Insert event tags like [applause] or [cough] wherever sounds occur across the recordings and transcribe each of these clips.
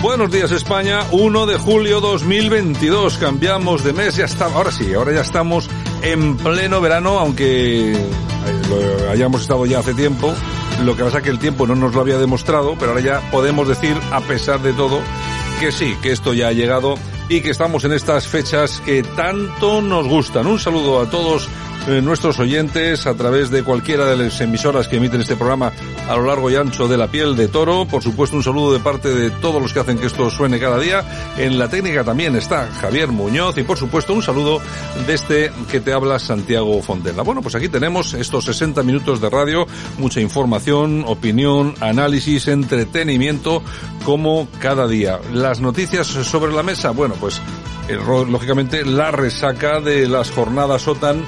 Buenos días España, 1 de julio 2022, cambiamos de mes, ya está, ahora sí, ahora ya estamos en pleno verano, aunque eh, hayamos estado ya hace tiempo, lo que pasa que el tiempo no nos lo había demostrado, pero ahora ya podemos decir, a pesar de todo, que sí, que esto ya ha llegado y que estamos en estas fechas que tanto nos gustan. Un saludo a todos eh, nuestros oyentes a través de cualquiera de las emisoras que emiten este programa a lo largo y ancho de la piel de toro. Por supuesto, un saludo de parte de todos los que hacen que esto suene cada día. En la técnica también está Javier Muñoz y por supuesto un saludo de este que te habla Santiago Fontela. Bueno, pues aquí tenemos estos 60 minutos de radio, mucha información, opinión, análisis, entretenimiento, como cada día. Las noticias sobre la mesa, bueno, pues eh, lógicamente la resaca de las jornadas OTAN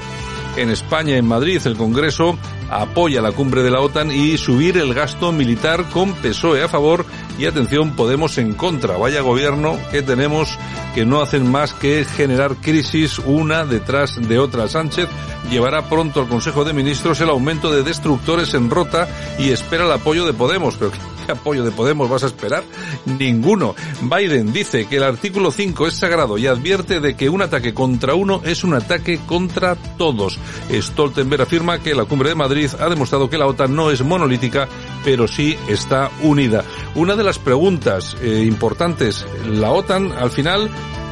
en España, en Madrid, el Congreso apoya la cumbre de la OTAN y subir el gasto militar con PSOE a favor y atención Podemos en contra. Vaya gobierno que tenemos que no hacen más que generar crisis una detrás de otra. Sánchez llevará pronto al Consejo de Ministros el aumento de destructores en rota y espera el apoyo de Podemos. Pero ¿qué [laughs] apoyo de Podemos vas a esperar? Ninguno. Biden dice que el artículo 5 es sagrado y advierte de que un ataque contra uno es un ataque contra todos. Stoltenberg afirma que la cumbre de Madrid ha demostrado que la OTAN no es monolítica, pero sí está unida. Una de las preguntas eh, importantes, la OTAN al final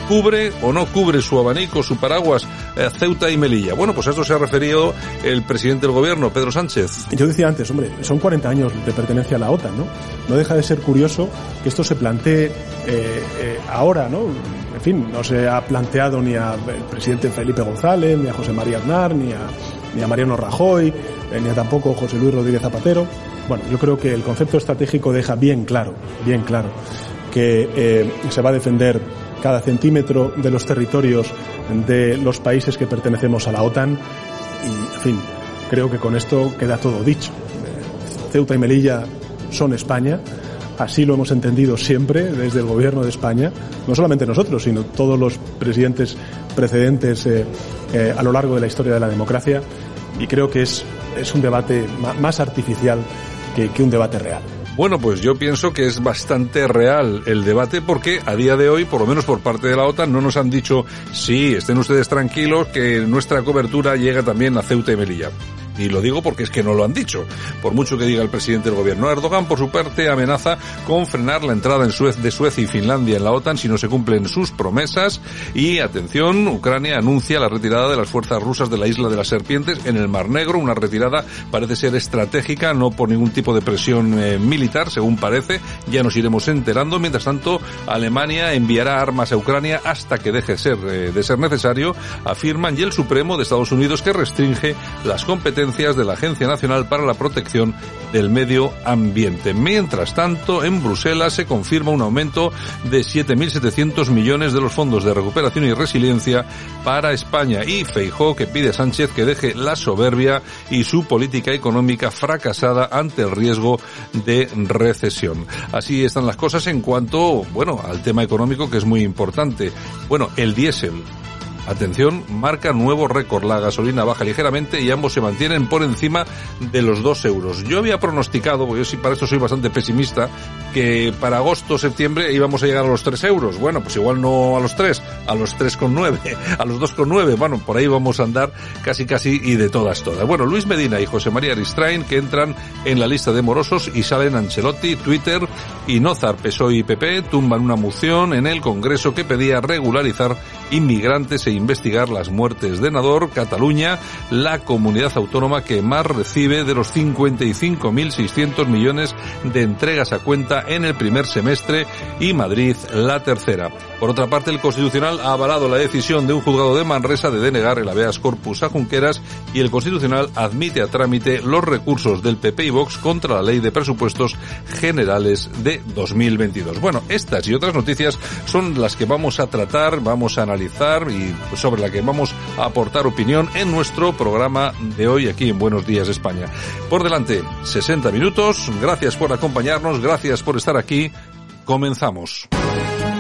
cubre o no cubre su abanico, su paraguas, eh, Ceuta y Melilla. Bueno, pues a esto se ha referido el presidente del gobierno, Pedro Sánchez. Yo decía antes, hombre, son 40 años de pertenencia a la OTAN, ¿no? No deja de ser curioso que esto se plantee eh, eh, ahora, ¿no? En fin, no se ha planteado ni al presidente Felipe González, ni a José María Aznar, ni a, ni a Mariano Rajoy, eh, ni a tampoco José Luis Rodríguez Zapatero. Bueno, yo creo que el concepto estratégico deja bien claro, bien claro, que se va a defender cada centímetro de los territorios de los países que pertenecemos a la OTAN y, en fin, creo que con esto queda todo dicho. Ceuta y Melilla son España, así lo hemos entendido siempre desde el gobierno de España, no solamente nosotros, sino todos los presidentes precedentes eh, eh, a lo largo de la historia de la democracia y creo que es, es un debate más artificial que un debate real. Bueno, pues yo pienso que es bastante real el debate porque a día de hoy, por lo menos por parte de la OTAN, no nos han dicho sí, estén ustedes tranquilos que nuestra cobertura llega también a Ceuta y Melilla. Y lo digo porque es que no lo han dicho. Por mucho que diga el presidente del gobierno. Erdogan, por su parte, amenaza con frenar la entrada en Suez, de Suecia y Finlandia en la OTAN si no se cumplen sus promesas. Y atención, Ucrania anuncia la retirada de las fuerzas rusas de la isla de las serpientes en el Mar Negro. Una retirada parece ser estratégica, no por ningún tipo de presión eh, militar, según parece. Ya nos iremos enterando. Mientras tanto, Alemania enviará armas a Ucrania hasta que deje eh, de ser necesario, afirman, y el Supremo de Estados Unidos que restringe las competencias de la Agencia Nacional para la Protección del Medio Ambiente. Mientras tanto, en Bruselas se confirma un aumento de 7.700 millones de los fondos de recuperación y resiliencia para España y Feijó que pide a Sánchez que deje la soberbia y su política económica fracasada ante el riesgo de recesión. Así están las cosas en cuanto, bueno, al tema económico que es muy importante. Bueno, el diésel Atención, marca nuevo récord. La gasolina baja ligeramente y ambos se mantienen por encima de los 2 euros. Yo había pronosticado, porque yo sí para esto soy bastante pesimista, que para agosto, septiembre íbamos a llegar a los 3 euros. Bueno, pues igual no a los 3, a los 3,9, [laughs] a los 2,9. Bueno, por ahí vamos a andar casi casi y de todas todas. Bueno, Luis Medina y José María Aristrain que entran en la lista de morosos y salen Ancelotti, Twitter y Nozar, PSOE y PP tumban una moción en el Congreso que pedía regularizar inmigrantes e investigar las muertes de Nador, Cataluña, la comunidad autónoma que más recibe de los 55.600 millones de entregas a cuenta en el primer semestre y Madrid la tercera. Por otra parte, el Constitucional ha avalado la decisión de un juzgado de Manresa de denegar el habeas corpus a Junqueras y el Constitucional admite a trámite los recursos del PP y Vox contra la Ley de Presupuestos Generales de 2022. Bueno, estas y otras noticias son las que vamos a tratar, vamos a analizar y sobre la que vamos a aportar opinión en nuestro programa de hoy aquí en Buenos Días España. Por delante, 60 minutos. Gracias por acompañarnos, gracias por estar aquí. Comenzamos.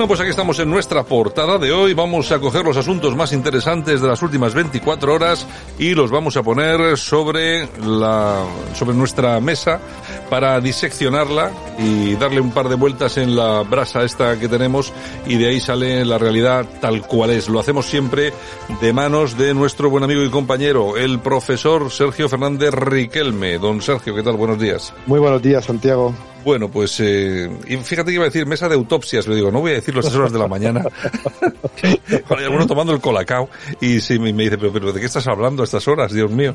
Bueno, pues aquí estamos en nuestra portada de hoy. Vamos a coger los asuntos más interesantes de las últimas 24 horas y los vamos a poner sobre la, sobre nuestra mesa para diseccionarla y darle un par de vueltas en la brasa esta que tenemos y de ahí sale la realidad tal cual es. Lo hacemos siempre de manos de nuestro buen amigo y compañero, el profesor Sergio Fernández Riquelme. Don Sergio, ¿qué tal? Buenos días. Muy buenos días, Santiago. Bueno, pues eh, y fíjate que iba a decir mesa de autopsias, le digo, no voy a decir las horas de la mañana. [laughs] Hay alguno tomando el colacao y sí, me dice, pero, pero ¿de qué estás hablando a estas horas, Dios mío?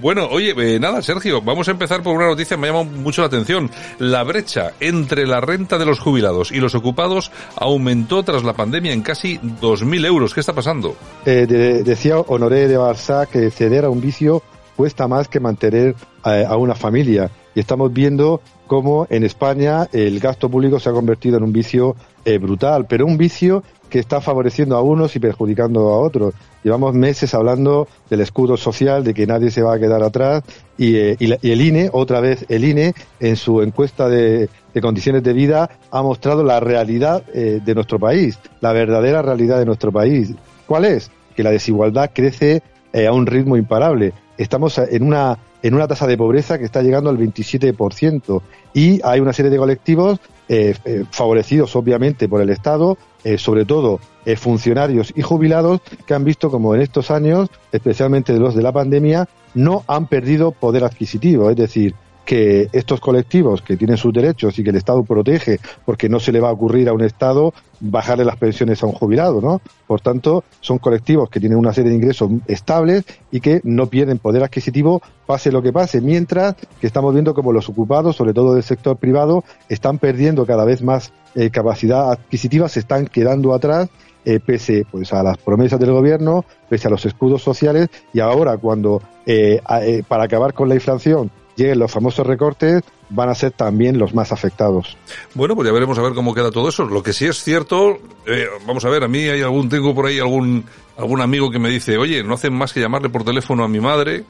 Bueno, oye, eh, nada, Sergio, vamos a empezar por una noticia que me llama mucho la atención. La brecha entre la renta de los jubilados y los ocupados aumentó tras la pandemia en casi 2.000 euros. ¿Qué está pasando? Eh, de- decía Honoré de Barça que ceder a un vicio cuesta más que mantener a, a una familia. Y estamos viendo cómo en España el gasto público se ha convertido en un vicio eh, brutal, pero un vicio que está favoreciendo a unos y perjudicando a otros. Llevamos meses hablando del escudo social, de que nadie se va a quedar atrás y, eh, la- el INE, otra vez el INE, en su encuesta de, de condiciones de vida, ha mostrado la realidad eh, de nuestro país, la verdadera realidad de nuestro país. ¿Cuál es? Que la desigualdad crece a un ritmo imparable. Estamos en una en una tasa de pobreza que está llegando al 27% y hay una serie de colectivos eh, eh, favorecidos obviamente por el Estado, eh, sobre todo funcionarios y jubilados que han visto como en estos años, especialmente los de la pandemia, no han perdido poder adquisitivo, es decir, que estos colectivos que tienen sus derechos y que el Estado protege, porque no se le va a ocurrir a un Estado bajarle las pensiones a un jubilado, ¿no? Por tanto, son colectivos que tienen una serie de ingresos estables y que no pierden poder adquisitivo pase lo que pase, mientras que estamos viendo como los ocupados, sobre todo del sector privado, están perdiendo cada vez más eh, capacidad adquisitiva, se están quedando atrás eh, pese pues a las promesas del gobierno, pese a los escudos sociales y ahora cuando eh, para acabar con la inflación lleguen los famosos recortes van a ser también los más afectados. Bueno, pues ya veremos a ver cómo queda todo eso. Lo que sí es cierto, eh, vamos a ver, a mí hay algún, tengo por ahí algún, algún amigo que me dice, oye, no hacen más que llamarle por teléfono a mi madre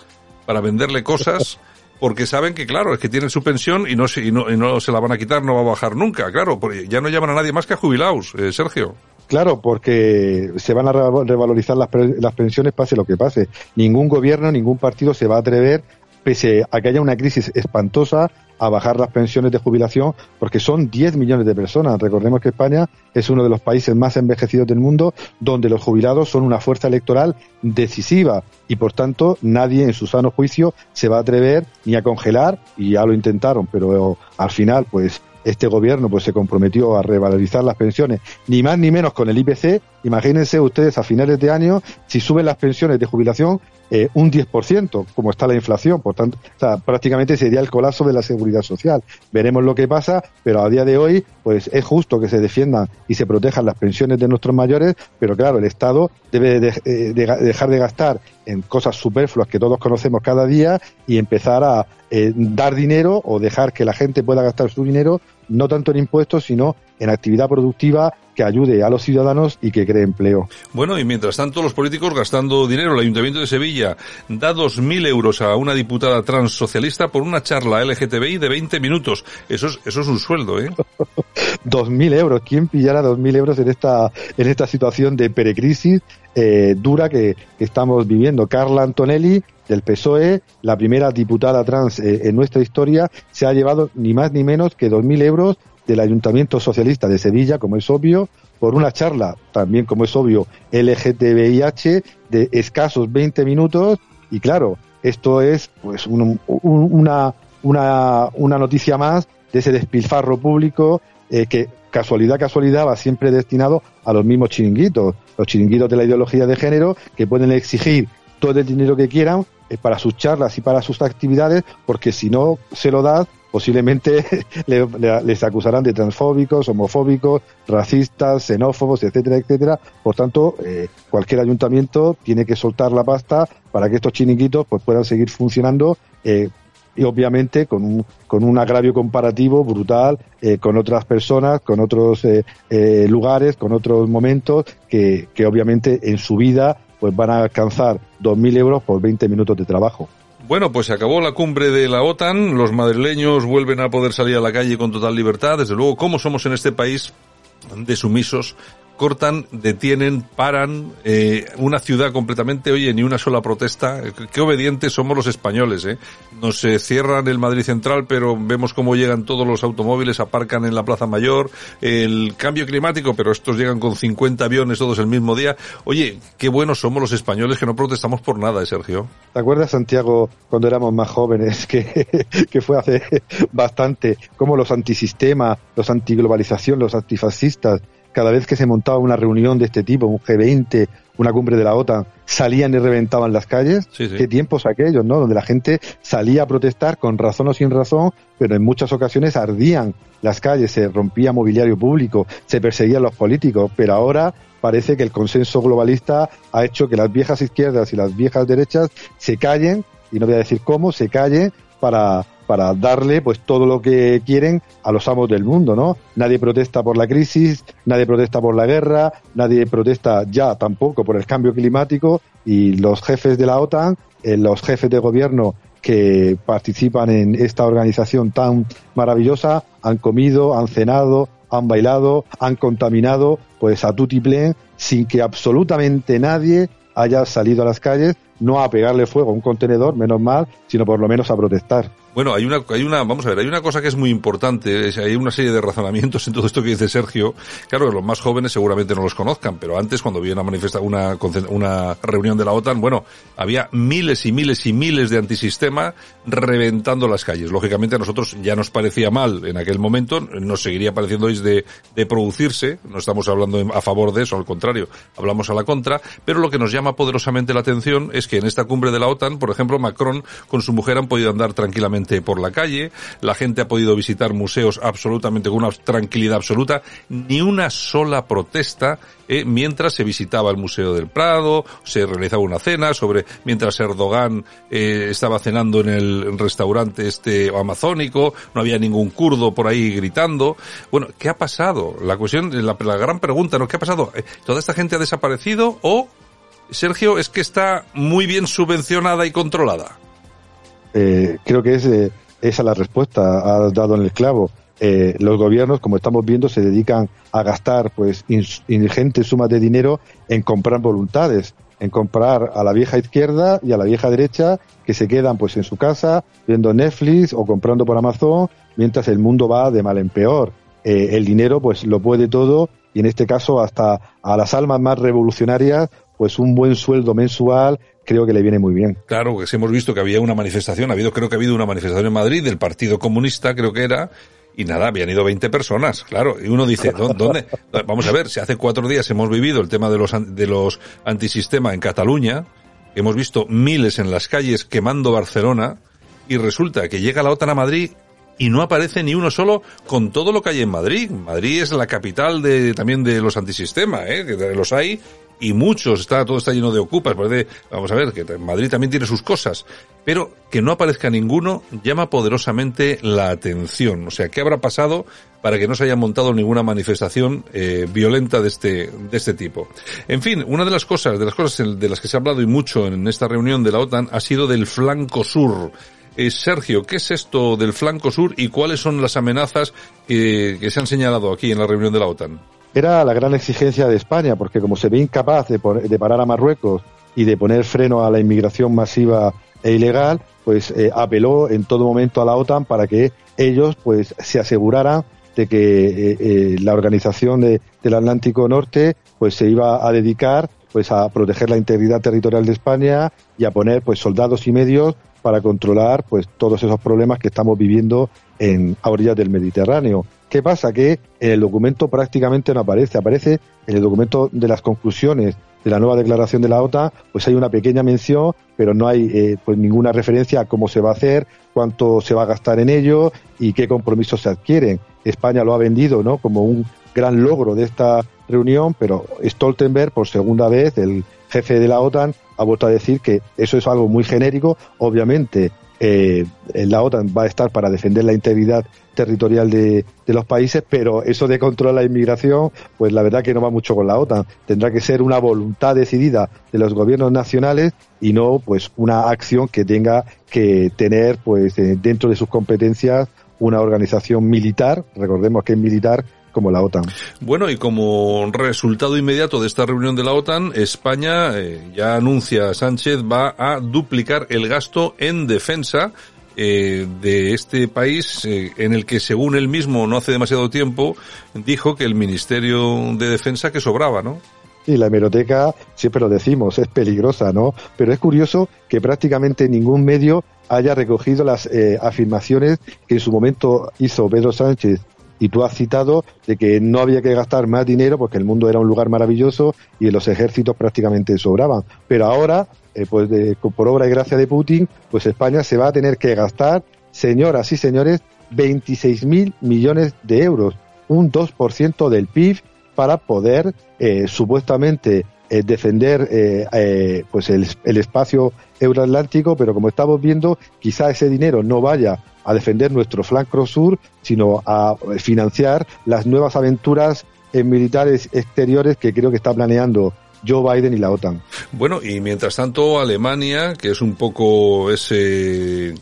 para venderle cosas, [laughs] porque saben que, claro, es que tienen su pensión y no se, y no, y no se la van a quitar, no va a bajar nunca, claro, porque ya no llaman a nadie más que a jubilados, eh, Sergio. Claro, porque se van a re- revalorizar las, las pensiones pase lo que pase. Ningún gobierno, ningún partido se va a atrever, pese a que haya una crisis espantosa, a bajar las pensiones de jubilación, porque son 10 millones de personas. Recordemos que España es uno de los países más envejecidos del mundo, donde los jubilados son una fuerza electoral decisiva y, por tanto, nadie en su sano juicio se va a atrever ni a congelar, y ya lo intentaron, pero al final, pues este gobierno pues se comprometió a revalorizar las pensiones, ni más ni menos con el IPC. Imagínense ustedes a finales de año si suben las pensiones de jubilación eh, un 10%, como está la inflación. Por tanto, o sea, prácticamente sería el colapso de la seguridad social. Veremos lo que pasa, pero a día de hoy, pues es justo que se defiendan y se protejan las pensiones de nuestros mayores, pero claro, el Estado debe de- eh, de- de- dejar de gastar en cosas superfluas que todos conocemos cada día y empezar a eh, dar dinero o dejar que la gente pueda gastar su dinero no tanto en impuestos, sino en actividad productiva que ayude a los ciudadanos y que cree empleo. Bueno, y mientras tanto los políticos gastando dinero, el Ayuntamiento de Sevilla da 2.000 euros a una diputada transsocialista por una charla LGTBI de 20 minutos. Eso es, eso es un sueldo, ¿eh? [laughs] 2.000 euros. ¿Quién pillara 2.000 euros en esta, en esta situación de perecrisis eh, dura que, que estamos viviendo? Carla Antonelli del PSOE, la primera diputada trans eh, en nuestra historia, se ha llevado ni más ni menos que 2.000 euros del Ayuntamiento Socialista de Sevilla, como es obvio, por una charla, también como es obvio, LGTBIH, de escasos 20 minutos. Y claro, esto es pues un- un- una, una, una noticia más de ese despilfarro público eh, que, casualidad, casualidad, va siempre destinado a los mismos chiringuitos, los chiringuitos de la ideología de género, que pueden exigir todo el dinero que quieran para sus charlas y para sus actividades, porque si no se lo das, posiblemente [laughs] le- le- les acusarán de transfóbicos, homofóbicos, racistas, xenófobos, etcétera, etcétera. Por tanto, eh, cualquier ayuntamiento tiene que soltar la pasta para que estos chiringuitos pues, puedan seguir funcionando. eh, y obviamente con un, con un agravio comparativo brutal eh, con otras personas, con otros eh, eh, lugares, con otros momentos que, que obviamente en su vida pues van a alcanzar 2.000 euros por 20 minutos de trabajo. Bueno, pues se acabó la cumbre de la OTAN, los madrileños vuelven a poder salir a la calle con total libertad. Desde luego, ¿cómo somos en este país de sumisos? Cortan, detienen, paran eh, una ciudad completamente, oye, ni una sola protesta. Qué obedientes somos los españoles, ¿eh? Nos eh, cierran el Madrid Central, pero vemos cómo llegan todos los automóviles, aparcan en la Plaza Mayor. El cambio climático, pero estos llegan con 50 aviones todos el mismo día. Oye, qué buenos somos los españoles que no protestamos por nada, ¿eh, Sergio? ¿Te acuerdas, Santiago, cuando éramos más jóvenes, que, [laughs] que fue hace [laughs] bastante, como los antisistema, los antiglobalización, los antifascistas, cada vez que se montaba una reunión de este tipo, un G20, una cumbre de la OTAN, salían y reventaban las calles? Sí, sí. ¿Qué tiempos aquellos, no? Donde la gente salía a protestar con razón o sin razón, pero en muchas ocasiones ardían las calles, se rompía mobiliario público, se perseguían los políticos, pero ahora parece que el consenso globalista ha hecho que las viejas izquierdas y las viejas derechas se callen, y no voy a decir cómo, se callen para, para darle pues todo lo que quieren a los amos del mundo, ¿no? Nadie protesta por la crisis, nadie protesta por la guerra, nadie protesta ya tampoco por el cambio climático y los jefes de la OTAN, eh, los jefes de gobierno que participan en esta organización tan maravillosa han comido, han cenado, han bailado, han contaminado pues a tutiplén sin que absolutamente nadie haya salido a las calles no a pegarle fuego a un contenedor, menos mal, sino por lo menos a protestar. Bueno, hay una, hay una, vamos a ver, hay una cosa que es muy importante, es- hay una serie de razonamientos en todo esto que dice Sergio. Claro, los más jóvenes seguramente no los conozcan, pero antes cuando había una manifesta, una, una reunión de la OTAN, bueno, había miles y miles y miles de antisistema reventando las calles. Lógicamente a nosotros ya nos parecía mal en aquel momento, nos seguiría pareciendo es de, de producirse, no estamos hablando a favor de eso, al contrario, hablamos a la contra, pero lo que nos llama poderosamente la atención es que en esta cumbre de la OTAN, por ejemplo, Macron con su mujer han podido andar tranquilamente por la calle, la gente ha podido visitar museos absolutamente con una tranquilidad absoluta, ni una sola protesta eh, mientras se visitaba el Museo del Prado, se realizaba una cena sobre mientras Erdogan eh, estaba cenando en el restaurante este amazónico, no había ningún kurdo por ahí gritando. Bueno, ¿qué ha pasado? La cuestión, la, gran pregunta, ¿no? ¿Qué ha pasado? Eh, ¿Toda esta gente ha desaparecido o Sergio es que está muy bien subvencionada y controlada? Eh, creo que es eh, esa la respuesta, ha dado en el clavo. Eh, los gobiernos, como estamos viendo, se dedican a gastar pues ingentes sumas de dinero en comprar voluntades, en comprar a la vieja izquierda y a la vieja derecha que se quedan pues en su casa viendo Netflix o comprando por Amazon mientras el mundo va de mal en peor. Eh, el dinero pues lo puede todo y en este caso hasta a las almas más revolucionarias pues un buen sueldo mensual creo que le viene muy bien. Claro, que sí hemos visto que había una manifestación, ha habido, creo que ha habido una manifestación en Madrid del Partido Comunista, creo que era, y nada, habían ido 20 personas, claro, y uno dice, ¿dó- [laughs] ¿dónde? Vamos a ver, si hace cuatro días hemos vivido el tema de los, de los antisistema en Cataluña, hemos visto miles en las calles quemando Barcelona, y resulta que llega la OTAN a Madrid y no aparece ni uno solo con todo lo que hay en Madrid. Madrid es la capital de, también de los antisistema, ¿eh? que los hay, y muchos, está, todo está lleno de ocupas, parece, vamos a ver, que Madrid también tiene sus cosas, pero que no aparezca ninguno llama poderosamente la atención. O sea, ¿qué habrá pasado para que no se haya montado ninguna manifestación eh, violenta de este, de este tipo? En fin, una de las cosas, de las cosas de las que se ha hablado y mucho en esta reunión de la OTAN ha sido del flanco sur. Eh, Sergio, ¿qué es esto del flanco sur y cuáles son las amenazas que, que se han señalado aquí en la reunión de la OTAN? Era la gran exigencia de España, porque como se ve incapaz de, parar a Marruecos y de poner freno a la inmigración masiva e ilegal, pues eh, apeló en todo momento a la OTAN para que ellos pues se aseguraran de que eh, eh, la organización de, del Atlántico Norte pues se iba a dedicar pues a proteger la integridad territorial de España y a poner pues soldados y medios para controlar pues todos esos problemas que estamos viviendo en a orillas del Mediterráneo. ¿Qué pasa? Que en el documento prácticamente no aparece, aparece en el documento de las conclusiones de la nueva declaración de la OTAN, pues hay una pequeña mención, pero no hay eh, pues ninguna referencia a cómo se va a hacer, cuánto se va a gastar en ello y qué compromisos se adquieren. España lo ha vendido, ¿no? Como un gran logro de esta reunión, pero Stoltenberg, por segunda vez, el jefe de la OTAN, ha vuelto a decir que eso es algo muy genérico. Obviamente, eh, la OTAN va a estar para defender la integridad territorial de, de, los países, pero eso de controlar la inmigración, pues la verdad que no va mucho con la OTAN. Tendrá que ser una voluntad decidida de los gobiernos nacionales y no pues una acción que tenga que tener pues eh, dentro de sus competencias una organización militar, recordemos que es militar, como la OTAN. Bueno, y como resultado inmediato de esta reunión de la OTAN, España, eh, ya anuncia Sánchez, va a duplicar el gasto en defensa eh, de este país eh, en el que según él mismo no hace demasiado tiempo dijo que el Ministerio de Defensa que sobraba, ¿no? Sí, la hemeroteca, siempre lo decimos, es peligrosa, ¿no? Pero es curioso que prácticamente ningún medio haya recogido las eh, afirmaciones que en su momento hizo Pedro Sánchez y tú has citado de que no había que gastar más dinero porque el mundo era un lugar maravilloso y los ejércitos prácticamente sobraban. Pero ahora, eh, pues de, por obra y gracia de Putin, pues España se va a tener que gastar, señoras y señores, 26 mil millones de euros, un 2% del PIB para poder eh, supuestamente eh, defender eh, eh, pues el, el, espacio euroatlántico, pero como estamos viendo, quizá ese dinero no vaya a defender nuestro flanco sur, sino a financiar las nuevas aventuras militares exteriores que creo que está planeando Joe Biden y la OTAN. Bueno, y mientras tanto Alemania, que es un poco ese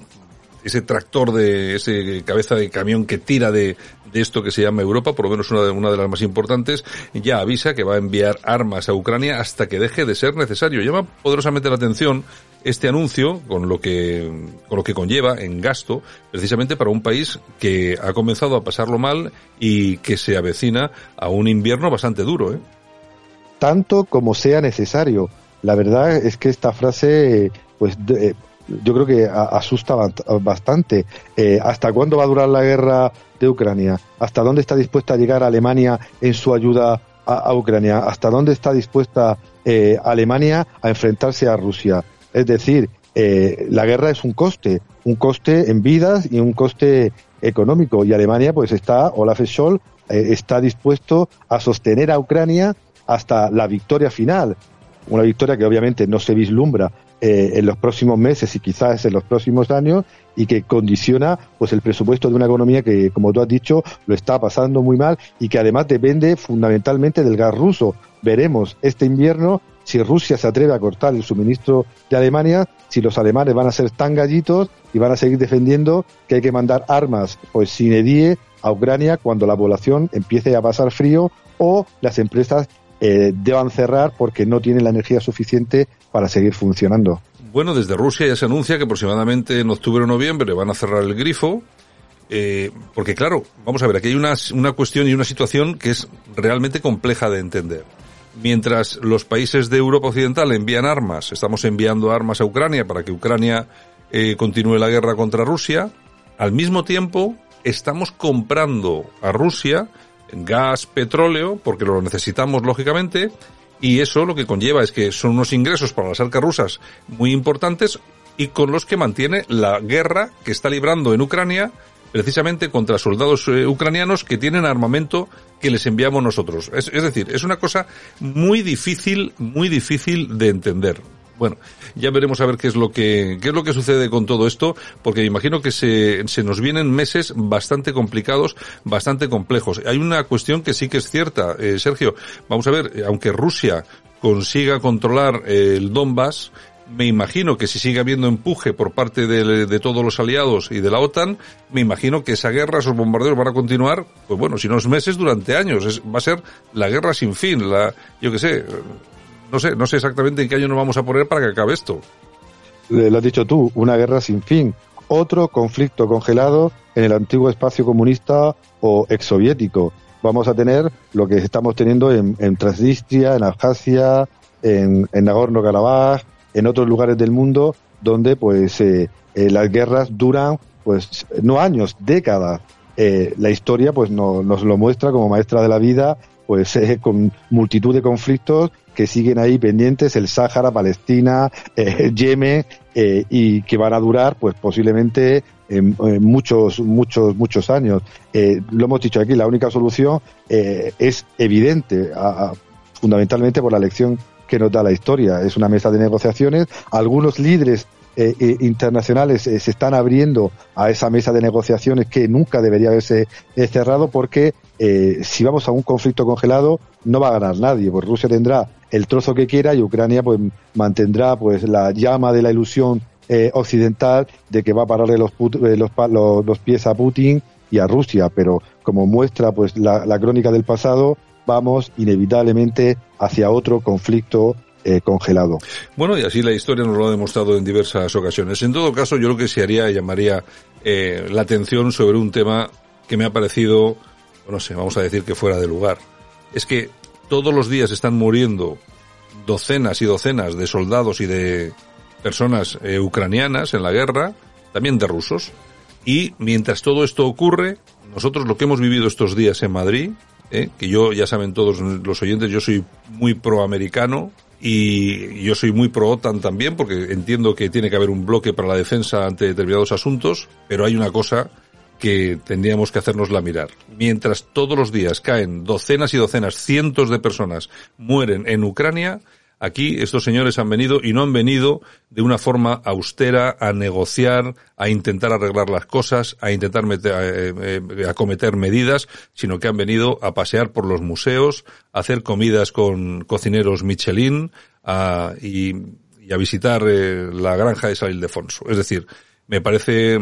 ese tractor de ese cabeza de camión que tira de, de esto que se llama Europa, por lo menos una de, una de las más importantes, ya avisa que va a enviar armas a Ucrania hasta que deje de ser necesario. Llama poderosamente la atención este anuncio con lo que con lo que conlleva en gasto precisamente para un país que ha comenzado a pasarlo mal y que se avecina a un invierno bastante duro, ¿eh? Tanto como sea necesario. La verdad es que esta frase pues de, yo creo que asusta bastante. Eh, ¿Hasta cuándo va a durar la guerra de Ucrania? ¿Hasta dónde está dispuesta a llegar Alemania en su ayuda a, Ucrania? ¿Hasta dónde está dispuesta eh, Alemania a enfrentarse a Rusia? Es decir, eh, la guerra es un coste, un coste en vidas y un coste económico. Y Alemania, pues está, Olaf Scholz, eh, está dispuesto a sostener a Ucrania hasta la victoria final. Una victoria que obviamente no se vislumbra, eh, en los próximos meses y quizás en los próximos años y que condiciona pues el presupuesto de una economía que como tú has dicho lo está pasando muy mal y que además depende fundamentalmente del gas ruso. Veremos este invierno si Rusia se atreve a cortar el suministro de Alemania, si los alemanes van a ser tan gallitos y van a seguir defendiendo que hay que mandar armas pues sin edie a Ucrania cuando la población empiece a pasar frío o las empresas eh, deban cerrar porque no tienen la energía suficiente para seguir funcionando. Bueno, desde Rusia ya se anuncia que aproximadamente en octubre o noviembre van a cerrar el grifo. Eh, porque claro, vamos a ver, aquí hay una, una cuestión y una situación que es realmente compleja de entender. Mientras los países de Europa Occidental envían armas, estamos enviando armas a Ucrania para que Ucrania eh, continúe la guerra contra Rusia, al mismo tiempo estamos comprando a Rusia gas, petróleo, porque lo necesitamos lógicamente, y eso lo que conlleva es que son unos ingresos para las arcas rusas muy importantes y con los que mantiene la guerra que está librando en Ucrania precisamente contra soldados eh, ucranianos que tienen armamento que les enviamos nosotros. Es, es decir, es una cosa muy difícil, muy difícil de entender. Bueno, ya veremos a ver qué es lo que qué es lo que sucede con todo esto, porque me imagino que se, se nos vienen meses bastante complicados, bastante complejos. Hay una cuestión que sí que es cierta, eh, Sergio. Vamos a ver, aunque Rusia consiga controlar eh, el Donbass, me imagino que si sigue habiendo empuje por parte de, de, todos los aliados y de la OTAN, me imagino que esa guerra, esos bombardeos van a continuar, pues bueno, si no es meses, durante años. Va a ser la guerra sin fin, la, yo qué sé, no sé, no sé exactamente en qué año nos vamos a poner para que acabe esto. Lo has dicho tú, una guerra sin fin. Otro conflicto congelado en el antiguo espacio comunista o exsoviético. Vamos a tener lo que estamos teniendo en, en Transnistria, en Abjasia, en, Nagorno-Karabaj, en otros lugares del mundo donde pues eh, eh, las guerras duran pues no años, décadas. Eh, la historia pues no, nos lo muestra como maestra de la vida pues [laughs] eh, con multitud de conflictos que siguen ahí pendientes, el Sáhara, Palestina, eh, [laughs] Yemen, eh, y que van a durar, pues posiblemente en, en muchos, muchos, muchos años. Eh, lo hemos dicho aquí, la única solución es evidente, fundamentalmente por la lección que nos da la historia. Es una mesa de negociaciones. Algunos líderes eh, eh, internacionales eh, se están abriendo a esa mesa de negociaciones que nunca debería haberse eh, cerrado porque si vamos a un conflicto congelado no va a ganar nadie, pues Rusia tendrá el trozo que quiera y Ucrania pues mantendrá pues la llama de la ilusión occidental de que va a pararle los, los, los, los, pies a Putin y a Rusia, pero como muestra pues la, la crónica del pasado, vamos inevitablemente hacia otro conflicto eh, congelado. Bueno, y así la historia nos lo ha demostrado en diversas ocasiones. En todo caso, yo lo que se haría llamaría eh, la atención sobre un tema que me ha parecido, no sé, vamos a decir que fuera de lugar. Es que todos los días están muriendo docenas y docenas de soldados y de personas eh, ucranianas en la guerra, también de rusos. Y mientras todo esto ocurre, nosotros lo que hemos vivido estos días en Madrid, eh, que yo, ya saben todos los oyentes, yo soy muy proamericano, y yo soy muy pro OTAN también porque entiendo que tiene que haber un bloque para la defensa ante determinados asuntos, pero hay una cosa que tendríamos que hacernosla mirar. Mientras todos los días caen docenas y docenas, cientos de personas mueren en Ucrania, Aquí estos señores han venido y no han venido de una forma austera a negociar, a intentar arreglar las cosas, a intentar meter, eh, eh, a cometer medidas, sino que han venido a pasear por los museos, a hacer comidas con cocineros Michelin a, y, y, a visitar eh, la granja de San Ildefonso. Es decir, me parece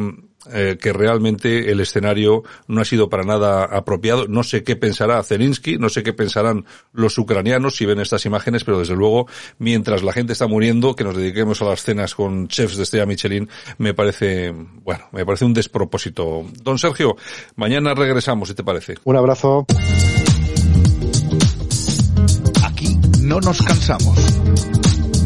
eh, que realmente el escenario no ha sido para nada apropiado. No sé qué pensará Zelensky, no sé qué pensarán los ucranianos si ven estas imágenes, pero desde luego, mientras la gente está muriendo, que nos dediquemos a las cenas con chefs de estrella Michelin, me parece, bueno, me parece un despropósito. Don Sergio, mañana regresamos, si te parece. Un abrazo. Aquí no nos cansamos.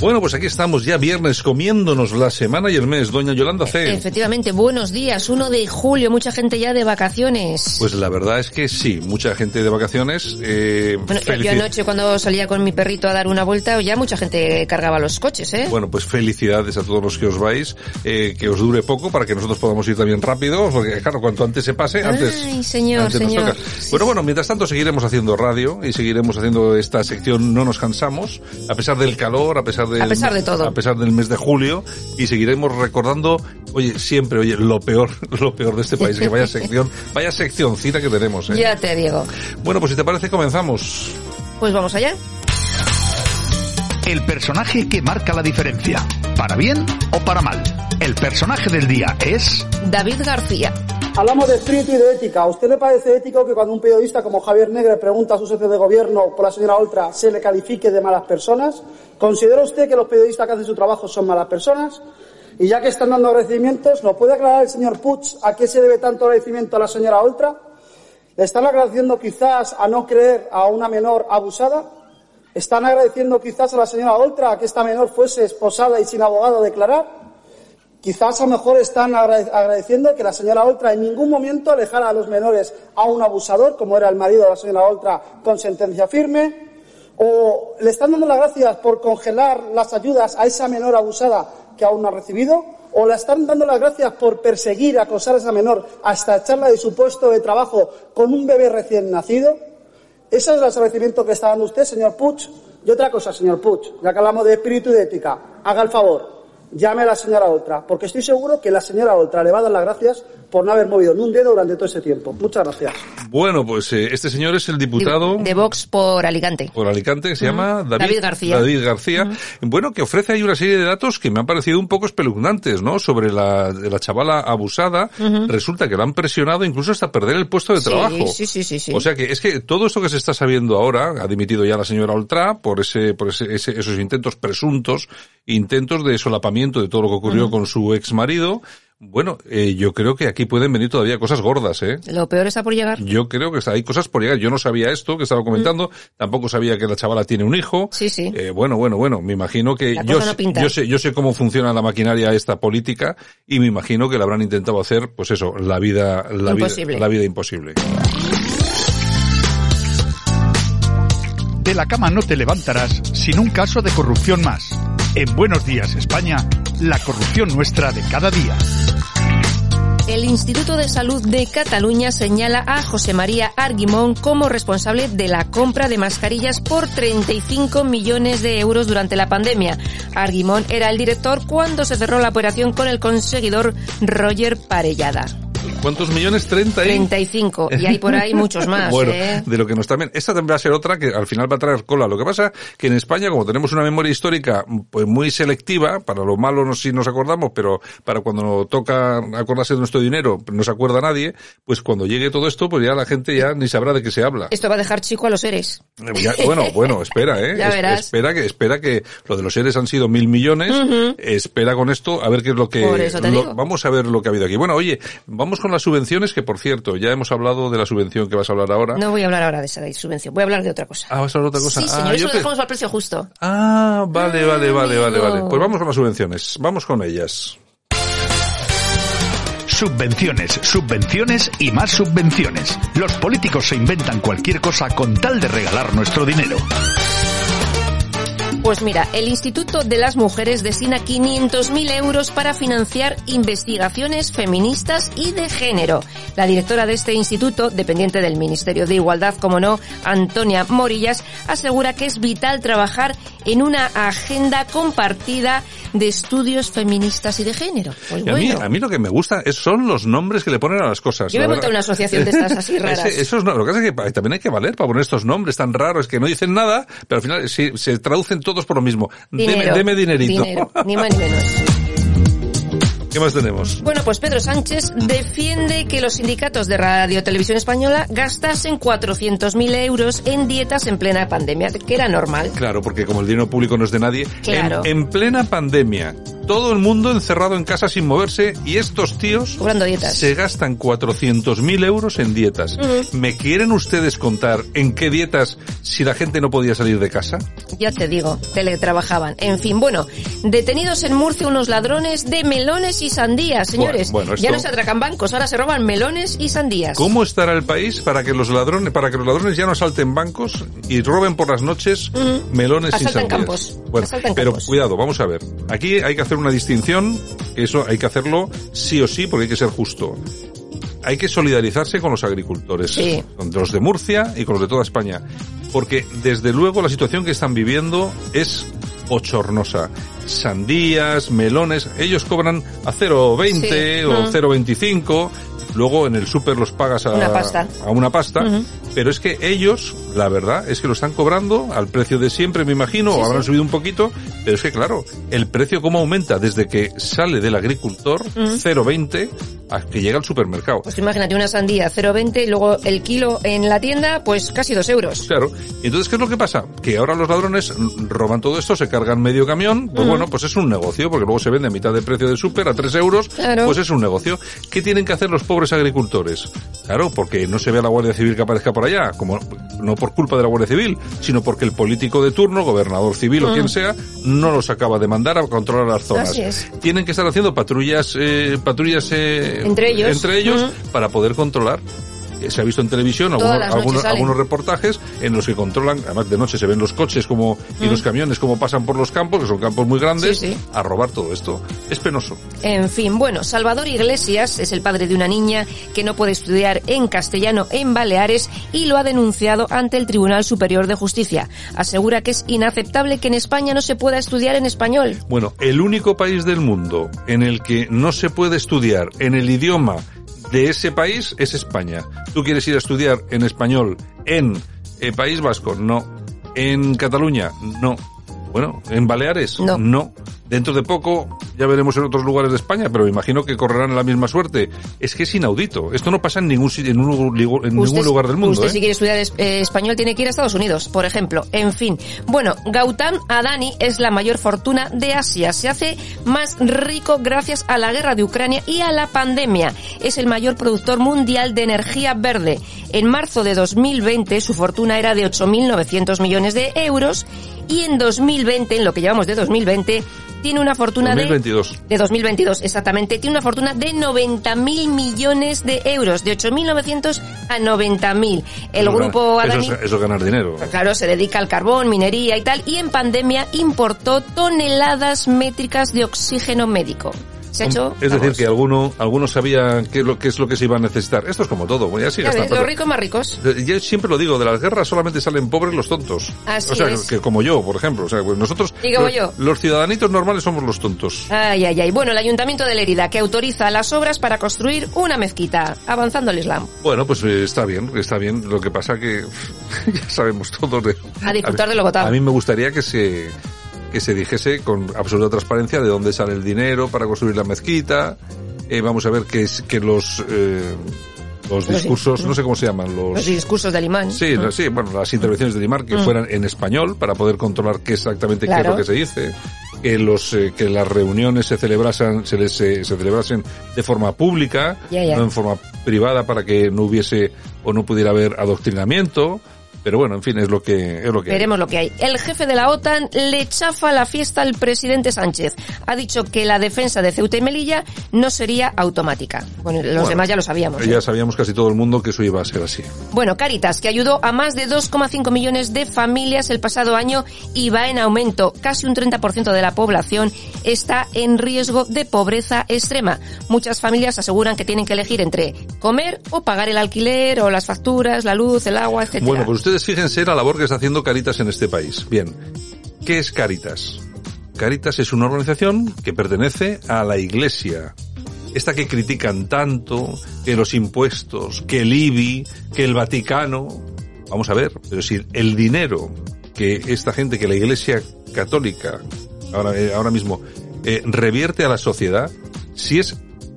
Bueno, pues aquí estamos ya viernes comiéndonos la semana y el mes. Doña Yolanda C. Efectivamente, buenos días. 1 de julio, mucha gente ya de vacaciones. Pues la verdad es que sí, mucha gente de vacaciones. Eh, bueno, yo anoche cuando salía con mi perrito a dar una vuelta, ya mucha gente cargaba los coches, ¿eh? Bueno, pues felicidades a todos los que os vais, eh, que os dure poco para que nosotros podamos ir también rápido, porque claro, cuanto antes se pase, antes. Ay, señor, antes señor. Nos toca. Bueno, bueno, mientras tanto seguiremos haciendo radio y seguiremos haciendo esta sección No nos cansamos, a pesar del calor, a pesar del, a pesar de todo. A pesar del mes de julio y seguiremos recordando, oye, siempre, oye, lo peor, [laughs] lo peor de este país, que vaya sección, [laughs] vaya seccioncita que tenemos, ¿eh? Ya te digo. Bueno, pues si te parece comenzamos. Pues vamos allá. El personaje que marca la diferencia, para bien o para mal. El personaje del día es David García. Hablamos de espíritu y de ética. ¿A usted le parece ético que cuando un periodista como Javier Negre pregunta a su jefe de gobierno por la señora Oltra se le califique de malas personas? ¿Considera usted que los periodistas que hacen su trabajo son malas personas? Y ya que están dando agradecimientos, ¿nos puede aclarar el señor Puig a qué se debe tanto agradecimiento a la señora Oltra? ¿Le están agradeciendo quizás a no creer a una menor abusada? ¿Están agradeciendo quizás a la señora Oltra a que esta menor fuese esposada y sin abogado a declarar? Quizás a lo mejor están agrade- agradeciendo que la señora Oltra en ningún momento alejara a los menores a un abusador, como era el marido de la señora Oltra, con sentencia firme. O le están dando las gracias por congelar las ayudas a esa menor abusada que aún no ha recibido. O le están dando las gracias por perseguir, acosar a esa menor hasta echarla de su puesto de trabajo con un bebé recién nacido. Ese es el agradecimiento que está dando usted, señor Puig. Y otra cosa, señor Puig, ya que hablamos de espíritu y de ética, haga el favor, llame a la señora Oltra, porque estoy seguro que la señora Oltra le va a dar las gracias por no haber movido ni un dedo durante todo ese tiempo. Muchas gracias. Bueno, pues eh, este señor es el diputado De Vox por Alicante. por Alicante que se llama David, David García. David García. Bueno, que ofrece ahí una serie de datos que me han parecido un poco espeluznantes, ¿no? Sobre la, de la chavala abusada. Resulta que la han presionado incluso hasta perder el puesto de Sí, trabajo. sí, sí, sí, sí. O sea que es que todo esto que se está sabiendo ahora, ha dimitido ya la señora Oltra por ese, por ese, ese- esos intentos presuntos, intentos de solapamiento de todo lo que ocurrió con su ex marido. Bueno, eh, yo creo que aquí pueden venir todavía cosas gordas, ¿eh? Lo peor está por llegar. Yo creo que hay cosas por llegar. Yo no sabía esto que estaba comentando. Tampoco sabía que la chavala tiene un hijo. Sí, sí. Eh, bueno, bueno, bueno. Me imagino que La yo no sé, yo sé, yo sé cómo funciona la maquinaria esta política y me imagino que le habrán intentado hacer, pues eso, la vida, la Imposible. vida, la vida imposible. De la cama no te levantarás sin un caso de corrupción más. En Buenos Días España, la corrupción nuestra de cada día. El Instituto de Salud de Cataluña señala a José María Arguimón como responsable de la compra de mascarillas por 35 millones de euros durante la pandemia. Arguimón era el director cuando se cerró la operación con el conseguidor Roger Parellada. ¿Cuántos millones? 30 y... 35. Y hay por ahí muchos [laughs] más, bueno, ¿eh? de lo que nos también. Esta también va a ser otra que al final va a traer cola. Lo que pasa que en España, como tenemos una memoria histórica pues muy selectiva, para lo malo no sí nos acordamos, pero para cuando nos toca acordarse de nuestro dinero, no se acuerda nadie, pues cuando llegue todo esto, pues ya la gente ya ni sabrá de qué se habla. Esto va a dejar chico a los seres. Eh, ya- bueno, bueno, espera, ¿eh? [laughs] Ya Es- verás. Espera que, espera que lo de los seres han sido mil millones. Espera con esto a ver qué es lo que, Por eso te lo- digo. vamos a ver lo que ha habido aquí. Bueno, oye, vamos con las subvenciones que por cierto, ya hemos hablado de la subvención que vas a hablar ahora. No voy a hablar ahora de esa subvención, voy a hablar de otra cosa. Ah, vas a hablar de otra cosa. Sí, Ah, señor, eso lo te- dejamos al precio justo. Ah, vale, vale, vale, vale, amigo. vale. Pues vamos con las subvenciones. Vamos con ellas. Subvenciones, subvenciones y más subvenciones. Los políticos se inventan cualquier cosa con tal de regalar nuestro dinero. Pues mira, el Instituto de las Mujeres destina 500.000 euros para financiar investigaciones feministas y de género. La directora de este instituto, dependiente del Ministerio de Igualdad, como no, Antonia Morillas, asegura que es vital trabajar en una agenda compartida de estudios feministas y de género. Pues Y a, mí, bueno. a mí lo que me gusta es, son los nombres que le ponen a las cosas. Yo me montado una asociación de [laughs] estas así raras. Ese- esos no- lo que pasa es que también hay que valer para poner estos nombres tan raros que no dicen nada, pero al final sí, se traducen todos por lo mismo. Deme, Dinero, deme dinerito. dinero, ni más ni menos. ¿Qué más tenemos? Bueno, pues Pedro Sánchez defiende que los sindicatos de Radio Televisión Española gastasen 400.000 euros en dietas en plena pandemia, que era normal. Claro, porque como el dinero público no es de nadie, Claro. en, en plena pandemia, todo el mundo encerrado en casa sin moverse y estos tíos Cobrando dietas. se gastan 400.000 euros en dietas. ¿Me quieren ustedes contar en qué dietas si la gente no podía salir de casa? Ya te digo, teletrabajaban. En fin, bueno, detenidos en Murcia unos ladrones de melones y sandías, señores. Bueno, bueno, Ya no se atracan bancos, ahora se roban melones y sandías. ¿Cómo estará el país para que los ladrones, para que los ladrones ya no asalten bancos y roben por las noches melones y sandías? campos. Bueno, Asaltan pero campos. cuidado, vamos a ver. Aquí hay que hacer una distinción, eso hay que hacerlo sí o sí porque hay que ser justo. Hay que solidarizarse con los agricultores, Sí. con los de Murcia y con los de toda España, porque desde luego la situación que están viviendo es bochornosa. Sandías, melones, ellos cobran a 0,20 Sí. o Mm. 0,25, luego en el súper los pagas a Una pasta. a una pasta, Ujú. pero es que ellos, la verdad, es que lo están cobrando al precio de siempre, me imagino, Sí, o habrán sí. subido un poquito, pero es que claro, el precio cómo aumenta desde que sale del agricultor, Ujú. 0,20, a que llega al supermercado. Pues imagínate una sandía 0,20 y luego el kilo en la tienda, pues casi dos euros. Claro. Entonces, ¿qué es lo que pasa? Que ahora los ladrones roban todo esto, se cargan medio camión, pues bueno, pues es un negocio, porque luego se vende a mitad de precio del súper a 3 euros, Claro. pues es un negocio. ¿Qué tienen que hacer los pobres agricultores? Claro, porque no se ve a la Guardia Civil que aparezca por allá, como no por culpa de la Guardia Civil, sino porque el político de turno, gobernador civil o Mm. quien sea, no los acaba de mandar a controlar las zonas. Así es. Tienen que estar haciendo patrullas, eh, patrullas eh, Entre ellos. entre ellos Mm. para poder controlar. Eh, Se ha visto en televisión algunos, reportajes en los que controlan, además de noche se ven los coches como y Mm. los camiones como pasan por los campos, que son campos muy grandes, Sí, sí. a robar todo esto. Es penoso. En fin, bueno, Salvador Iglesias es el padre de una niña que no puede estudiar en castellano en Baleares y lo ha denunciado ante el Tribunal Superior de Justicia. Asegura que es inaceptable que en España no se pueda estudiar en español. Bueno, el único país del mundo en el que no se puede estudiar en el idioma de ese país es España. ¿Tú quieres ir a estudiar en español en eh, País Vasco? No. ¿En Cataluña? No. Bueno, ¿en Baleares? No. Dentro de poco ya veremos en otros lugares de España, pero me imagino que correrán la misma suerte. Es que es inaudito. Esto no pasa en ningún, en un en ningún lugar del mundo. Usted ¿eh? si quiere estudiar es- eh, español tiene que ir a Estados Unidos, por ejemplo. En fin. Bueno, Gautam Adani es la mayor fortuna de Asia. Se hace más rico gracias a la guerra de Ucrania y a la pandemia. Es el mayor productor mundial de energía verde. En marzo de 2020 su fortuna era de 8.900 millones de euros y en 2020, en lo que llevamos de 2020, tiene una fortuna de 2022. de 2022, exactamente, tiene una fortuna de 90.000 millones de euros, de 8.900 a 90.000. El Eso grupo Adani, Eso, es- eso es ganar dinero. claro, se dedica al carbón, minería y tal, y en pandemia importó toneladas métricas de oxígeno médico. Se ha hecho... Es decir, que alguno, algunos sabían qué, es lo- qué es lo que se iba a necesitar. Esto es como todo, bueno, ya sí ya ves, los ricos más ricos. Yo siempre lo digo, de las guerras solamente salen pobres los tontos. Así o sea, es. que como yo, por ejemplo. O sea, pues nosotros, Y como los, yo. los ciudadanitos normales somos los tontos. Ay, ay, ay. Bueno, el Ayuntamiento de Lérida que autoriza las obras para construir una mezquita, avanzando el Islam. Bueno, pues eh, está bien, está bien. Lo que pasa que [laughs] ya sabemos todos de... A disfrutar mí- de lo votado. A mí me gustaría que se que se dijese con absoluta transparencia de dónde sale el dinero para construir la mezquita. Eh, vamos a ver que, es- que los... eh, los Los- discursos, no sé cómo se llaman, Los discursos del imán. Sí, sí, bueno, las intervenciones de Limar que Mm. fueran en español para poder controlar qué exactamente qué es lo que se dice, que los eh, que las reuniones se celebrasen se les eh, se celebrasen de forma pública, no en forma privada para que no hubiese o no pudiera haber adoctrinamiento, pero bueno, en fin, es lo que es lo que hay. Veremos lo que hay. El jefe de la OTAN le chafa la fiesta al presidente Sánchez. Ha dicho que la defensa de Ceuta y Melilla no sería automática. Bueno, los Bueno, demás ya lo sabíamos. ¿eh? Ya sabíamos casi todo el mundo que eso iba a ser así. Bueno, Caritas, que ayudó a más de 2,5 millones de familias el pasado año y va en aumento. Casi un 30% de la población está en riesgo de pobreza extrema. Muchas familias aseguran que tienen que elegir entre comer o pagar el alquiler o las facturas, la luz, el agua, etcétera. Bueno, pues ustedes fíjense la labor que está haciendo Caritas en este país. Bien, ¿qué es Caritas? Caritas es una organización que pertenece a la Iglesia. Esta que critican tanto, que los impuestos, que el IBI, que el Vaticano. Vamos a ver, pero si el dinero que esta gente, que la Iglesia Católica, ahora, eh, ahora mismo, eh, revierte a la sociedad, si es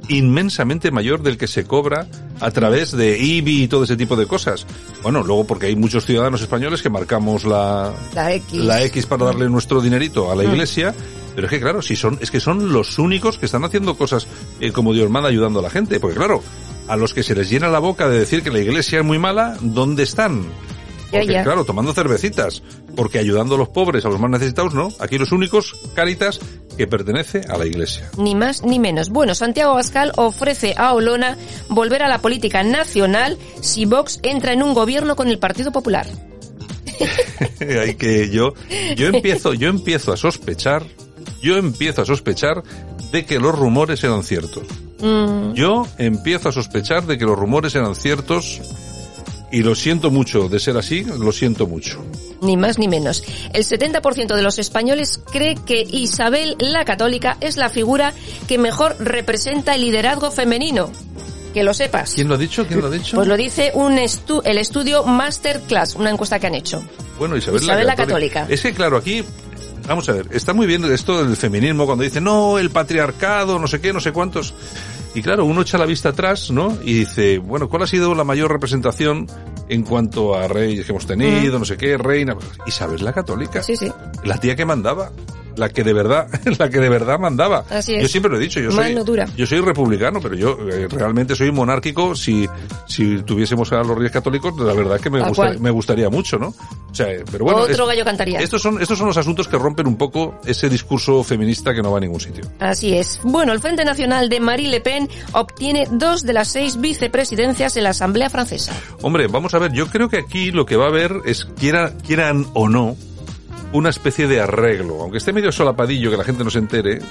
inmensamente mayor del que se cobra a través de IBI y todo ese tipo de cosas. Bueno, luego porque hay muchos ciudadanos españoles que marcamos la, La X. la X para darle nuestro dinerito a la Mm. iglesia, pero es que claro, si son, es que son los únicos que están haciendo cosas eh, como Dios manda ayudando a la gente, porque claro, a los que se les llena la boca de decir que la iglesia es muy mala, ¿dónde están? Porque, claro, tomando cervecitas, porque ayudando a los pobres, a los más necesitados, no. Aquí los únicos, Caritas, que pertenece a la iglesia. Ni más ni menos. Bueno, Santiago Abascal ofrece a Olona volver a la política nacional si Vox entra en un gobierno con el Partido Popular. [laughs] Hay que yo, yo empiezo, yo empiezo a sospechar, yo empiezo a sospechar de que los rumores eran ciertos. Mm, Yo empiezo a sospechar de que los rumores eran ciertos y lo siento mucho de ser así, lo siento mucho. ni más ni menos. El 70% de los españoles cree que Isabel la Católica es la figura que mejor representa el liderazgo femenino. Que lo sepas. ¿Quién lo ha dicho? ¿Quién lo ha dicho? Pues lo dice un estu el estudio Masterclass, una encuesta que han hecho. Bueno, Isabel, Isabel la, la Católica. Católica. Es que claro, aquí, vamos a ver, está muy bien esto del feminismo cuando dice, no, el patriarcado, no sé qué, no sé cuántos. Y claro, uno echa la vista atrás, ¿no? Y dice, bueno, ¿cuál ha sido la mayor representación en cuanto a reyes que hemos tenido, no sé qué, reina? Isabel la Católica. Sí, sí. La tía que mandaba. La que de verdad, [laughs] la que de verdad mandaba. Así es. Yo siempre lo he dicho, yo soy, Mano dura. yo soy republicano, pero yo eh, realmente soy monárquico si, si tuviésemos a los reyes católicos, la verdad es que me, gusta- me gustaría mucho, ¿no? O sea, eh, pero bueno. Otro es- gallo cantaría. estos son, estos son los asuntos que rompen un poco ese discurso feminista que no va a ningún sitio. Así es. Bueno, el Frente Nacional de Marie Le Pen obtiene dos de las seis vicepresidencias en la Asamblea Francesa. Hombre, vamos a ver, yo creo que aquí lo que va a haber es, quiera, quieran o no, una especie de arreglo, aunque esté medio solapadillo, que la gente no se entere,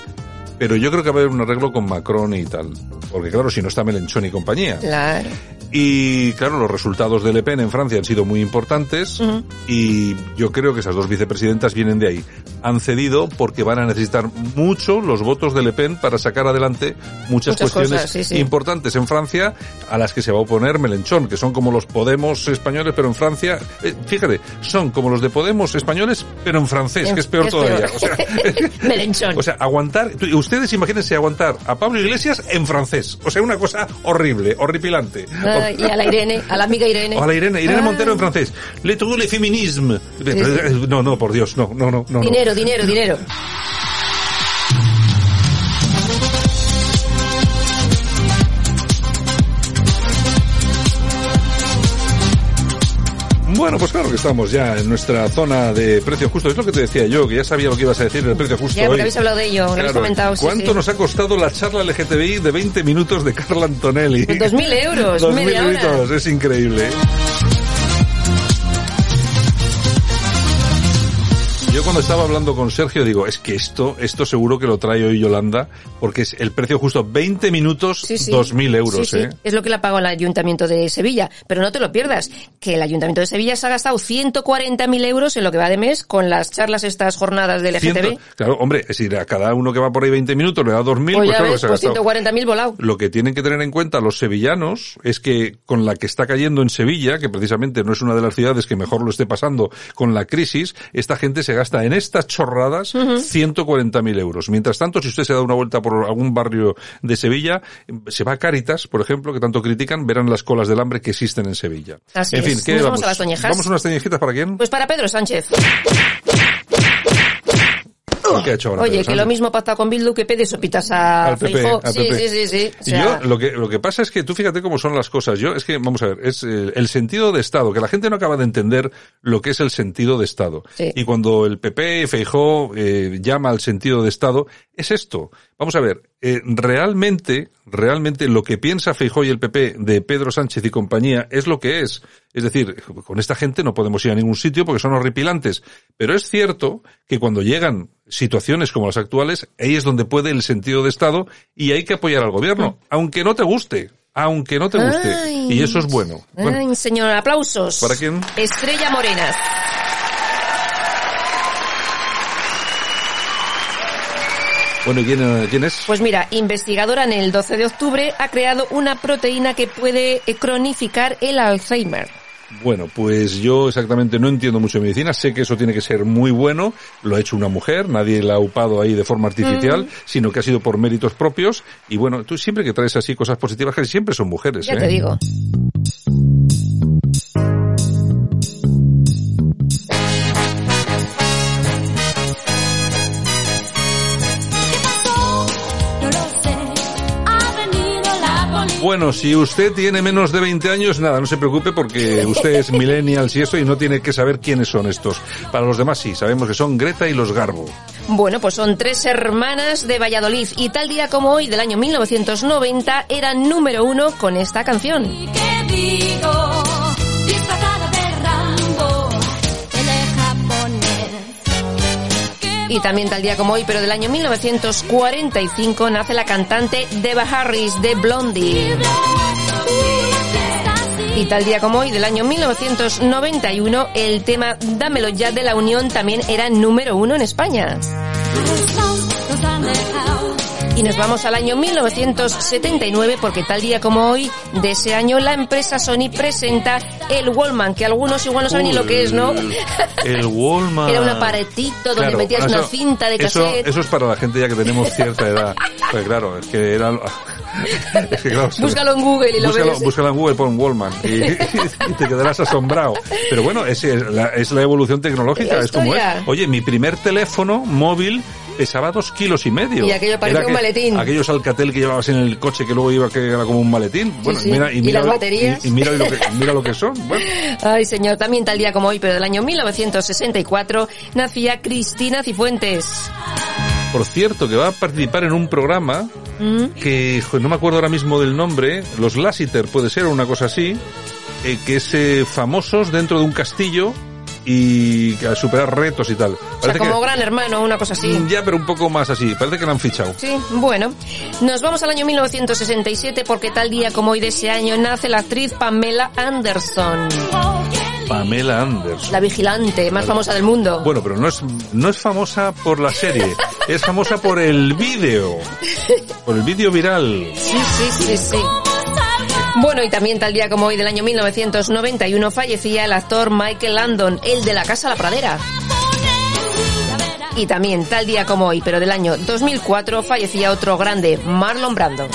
pero yo creo que va a haber un arreglo con Macron y tal. Porque claro, si no está Melenchón y compañía. Claro. Y claro, los resultados de Le Pen en Francia han sido muy importantes y yo creo que esas dos vicepresidentas vienen de ahí. Han cedido porque van a necesitar mucho los votos de Le Pen para sacar adelante muchas, Muchas cuestiones cosas, sí, sí. importantes en Francia a las que se va a oponer Melenchón, que son como los Podemos españoles, pero en Francia, eh, fíjate, son como los de Podemos españoles, pero en francés, que es peor todavía. O sea, [laughs] [laughs] Melenchón. o sea, aguantar, ustedes imagínense aguantar a Pablo Iglesias en francés. O sea, una cosa horrible, horripilante. Ay, y a la Irene, a la amiga Irene. Hola Irene, Irene Ay. Montero en francés. Le tout le féminisme. No, no, por Dios, no, no. no. Dinero, dinero, dinero. Bueno, pues claro que estamos ya en nuestra zona de precio justo. Es lo que te decía yo, que ya sabía lo que ibas a decir del precio justo Ya, porque hoy. habéis hablado de ello, lo habéis Claro, comentado. sí, ¿Cuánto sí. nos ha costado la charla LGTBI de 20 minutos de Carla Antonelli? 2.000 euros, [laughs] 2.000 media hora. euritos, es increíble. Yo cuando estaba hablando con Sergio digo, es que esto, esto seguro que lo trae hoy Yolanda, porque es el precio justo, 20 minutos, Sí, sí. 2.000 euros, Sí. ¿eh? Es lo que le ha pagado el Ayuntamiento de Sevilla. Pero no te lo pierdas, que el Ayuntamiento de Sevilla se ha gastado 140.000 euros en lo que va de mes con las charlas, estas jornadas del LGTB. Claro, hombre, es decir, a cada uno que va por ahí 20 minutos le da 2.000, Pues pues claro pues gastado. 140.000 volado. Lo que tienen que tener en cuenta los sevillanos es que con la que está cayendo en Sevilla, que precisamente no es una de las ciudades que mejor lo esté pasando con la crisis, esta gente se gasta en estas chorradas 140.000 euros. Mientras tanto, si usted se da una vuelta por algún barrio de Sevilla, se va a Cáritas, por ejemplo, que tanto critican, verán las colas del hambre que existen en Sevilla. Así en fin, es. ¿qué Nos vamos a las toñejas. ¿Vamos unas toñejitas para quién? Pues para Pedro Sánchez. ¿Qué ha hecho ahora Oye, Pedro que lo mismo pacta con Bildu que pide sopitas a Al PP, al Sí, PP. sí, sí, sí. O Y sea, yo, lo que, lo que pasa es que tú fíjate cómo son las cosas. Yo, es que, vamos a ver, es eh, el sentido de Estado, que la gente no acaba de entender lo que es el sentido de Estado. Sí. Y cuando el PP, Feijó, eh, llama al sentido de Estado, es esto. Vamos a ver, eh, realmente, realmente lo que piensa Feijó y el PP de Pedro Sánchez y compañía es lo que es. Es decir, con esta gente no podemos ir a ningún sitio porque son horripilantes. Pero es cierto que cuando llegan situaciones como las actuales, ahí es donde puede el sentido de Estado y hay que apoyar al gobierno, aunque no te guste, aunque no te guste. Ay. Y eso es bueno. Bueno, Ay, señor, aplausos. ¿Para quién? Estrella Morenas. Bueno, ¿y quién, eh, quién es? Pues mira, investigadora en el 12 de octubre ha creado una proteína que puede eh, cronificar el Alzheimer. Bueno, pues yo exactamente no entiendo mucho de medicina, sé que eso tiene que ser muy bueno, lo ha hecho una mujer, nadie la ha upado ahí de forma artificial, Mm. sino que ha sido por méritos propios, y bueno, tú siempre que traes así cosas positivas, que siempre son mujeres, Ya ¿eh? te digo. Bueno, si usted tiene menos de 20 años, nada, no se preocupe porque usted es millennial y eso y no tiene que saber quiénes son estos. Para los demás sí, sabemos que son Greta y los Garbo. Bueno, pues son tres hermanas de Valladolid y tal día como hoy del año 1990 eran número uno con esta canción. ¿Qué digo? Y también tal día como hoy, pero del año 1945, nace la cantante Deva Harris de Blondie. Y tal día como hoy, del año 1991, el tema Dámelo ya de la Unión también era número uno en España. Y nos vamos al año 1979 porque tal día como hoy de ese año la empresa Sony presenta el Wallman, que algunos igual no saben ni lo que es, ¿no? [laughs] El Walmart. Era un aparatito donde Claro, metías una cinta de cassette. Eso, es para la gente ya que tenemos cierta edad. Pues claro, es que era, [laughs] Es que, claro, Búscalo en Google y lo búscalo, ves. búscalo en Google, pon Wallman y, [laughs] y te quedarás asombrado. Pero bueno, es, es la, es la evolución tecnológica, La es como es. Oye, mi primer teléfono móvil pesaba dos kilos y medio. Y aquello parecía un maletín. Aquellos Alcatel que llevabas en el coche que luego iba que era como un maletín. Bueno, sí. mira, y, ¿Y mira las lo- baterías? y- y mira lo que, [laughs] mira lo que son. Bueno, Ay, señor, también tal día como hoy, pero del año 1964, nacía Cristina Cifuentes. por cierto, que va a participar en un programa ¿Mm? que no me acuerdo ahora mismo del nombre, los Lassiter puede ser una cosa así, eh, que es eh, famosos dentro de un castillo y a superar retos y tal. O sea, Parece como que- gran hermano, una cosa así. Ya, pero un poco más así. Parece que lo han fichado. Sí, bueno. Nos vamos al año 1967 porque tal día como hoy de ese año nace la actriz Pamela Anderson, Pamela Anderson. la vigilante más famosa del mundo. Bueno, pero no es, no es famosa por la serie, es famosa por el vídeo, [laughs] por el vídeo viral. Sí, sí, sí, sí. Bueno, y también tal día como hoy del año 1991 fallecía el actor Michael Landon, el de la Casa La Pradera. Y también tal día como hoy, pero del año 2004, fallecía otro grande, Marlon Brando.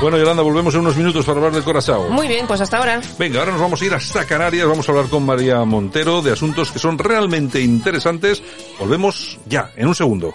Bueno, Yolanda, volvemos en unos minutos para hablar del Corazao. Muy bien, pues hasta ahora. Venga, ahora nos vamos a ir hasta Canarias, vamos a hablar con María Montero de asuntos que son realmente interesantes. Volvemos ya, en un segundo.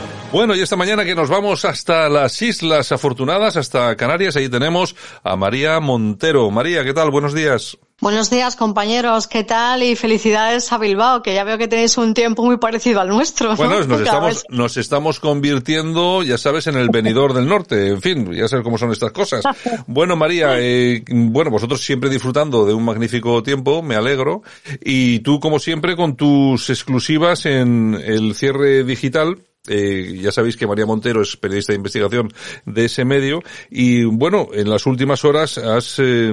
Bueno, y esta mañana que nos vamos hasta las Islas Afortunadas, hasta Canarias, ahí tenemos a María Montero. María, ¿qué tal? Buenos días. Buenos días, compañeros. ¿Qué tal? Y felicidades a Bilbao, que ya veo que tenéis un tiempo muy parecido al nuestro. ¿no? Bueno, nos estamos, nos estamos convirtiendo, ya sabes, en el venidor del norte. En fin, ya sabes cómo son estas cosas. [laughs] Bueno, María, eh, bueno, vosotros siempre disfrutando de un magnífico tiempo, me alegro. Y tú, como siempre, con tus exclusivas en el cierre digital. Eh, ya sabéis que María Montero es periodista de investigación de ese medio y bueno, en las últimas horas has, eh,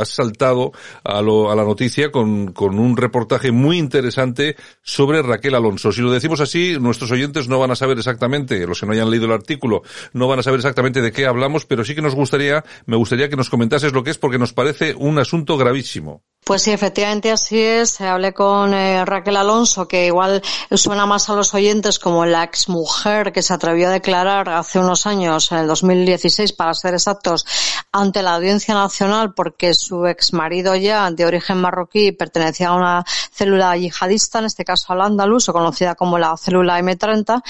has saltado a, lo- a la noticia con, con un reportaje muy interesante sobre Raquel Alonso. Si lo decimos así, nuestros oyentes no van a saber exactamente, los que no hayan leído el artículo, no van a saber exactamente de qué hablamos, pero sí que nos gustaría, me gustaría que nos comentases lo que es porque nos parece un asunto gravísimo. Pues sí, efectivamente así es. Hablé con eh, Raquel Alonso, que igual suena más a los oyentes como la exmujer que se atrevió a declarar hace unos años, en el 2016 para ser exactos, ante la Audiencia Nacional porque su exmarido ya, de origen marroquí, pertenecía a una célula yihadista, en este caso al andaluz, o conocida como la célula M30,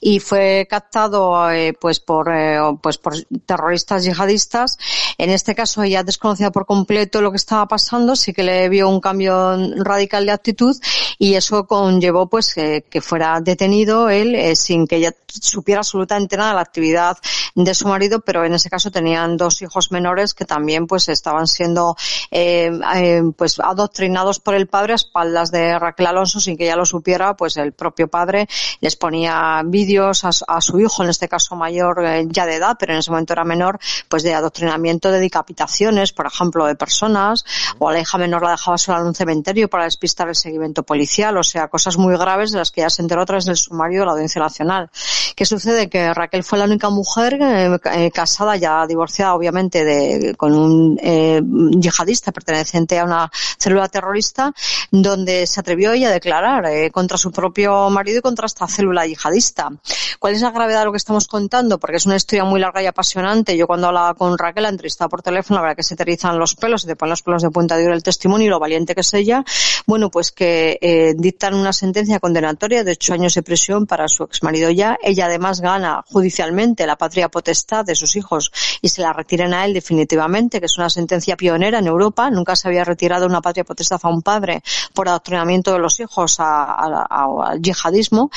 y fue captado eh, pues por eh, pues por terroristas yihadistas. En este caso ella desconocía por completo lo que estaba pasando, sí que le vio un cambio radical de actitud y eso conllevó pues eh, que fuera detenido él eh, sin que ella supiera absolutamente nada de la actividad de su marido, pero en ese caso tenían dos hijos menores que también pues estaban siendo eh, eh, pues adoctrinados por el padre a espaldas de Raquel Alonso sin que ella lo supiera, pues el propio padre les ponía vídeos a, a su hijo, en este caso mayor eh, ya de edad, pero en ese momento era menor, pues de adoctrinamiento de decapitaciones, por ejemplo, de personas, o a la hija menor la dejaba sola en un cementerio para despistar el seguimiento policial, o sea, cosas muy graves de las que ya se enteró a través del sumario de la Audiencia Nacional. ¿Qué sucede? Que Raquel fue la única mujer eh, eh, casada, ya divorciada obviamente, de, con un eh, yihadista perteneciente a una célula terrorista, donde se atrevió ella a declarar eh, contra su propio marido y contra esta célula yihadista. ¿Cuál es la gravedad de lo que estamos contando? Porque es una historia muy larga y apasionante. Yo cuando hablaba con Raquel, la entrevistaba por teléfono, la verdad que se te erizan los pelos, se te ponen los pelos de punta de oír el testimonio lo valiente que es ella. Bueno, pues que eh, dictan una sentencia condenatoria de ocho años de prisión para su exmarido ya. Ella además gana judicialmente la patria potestad de sus hijos y se la retiran a él definitivamente, que es una sentencia pionera en Europa. Nunca se había retirado una patria potestad a un padre por adoctrinamiento de los hijos a- al yihadismo.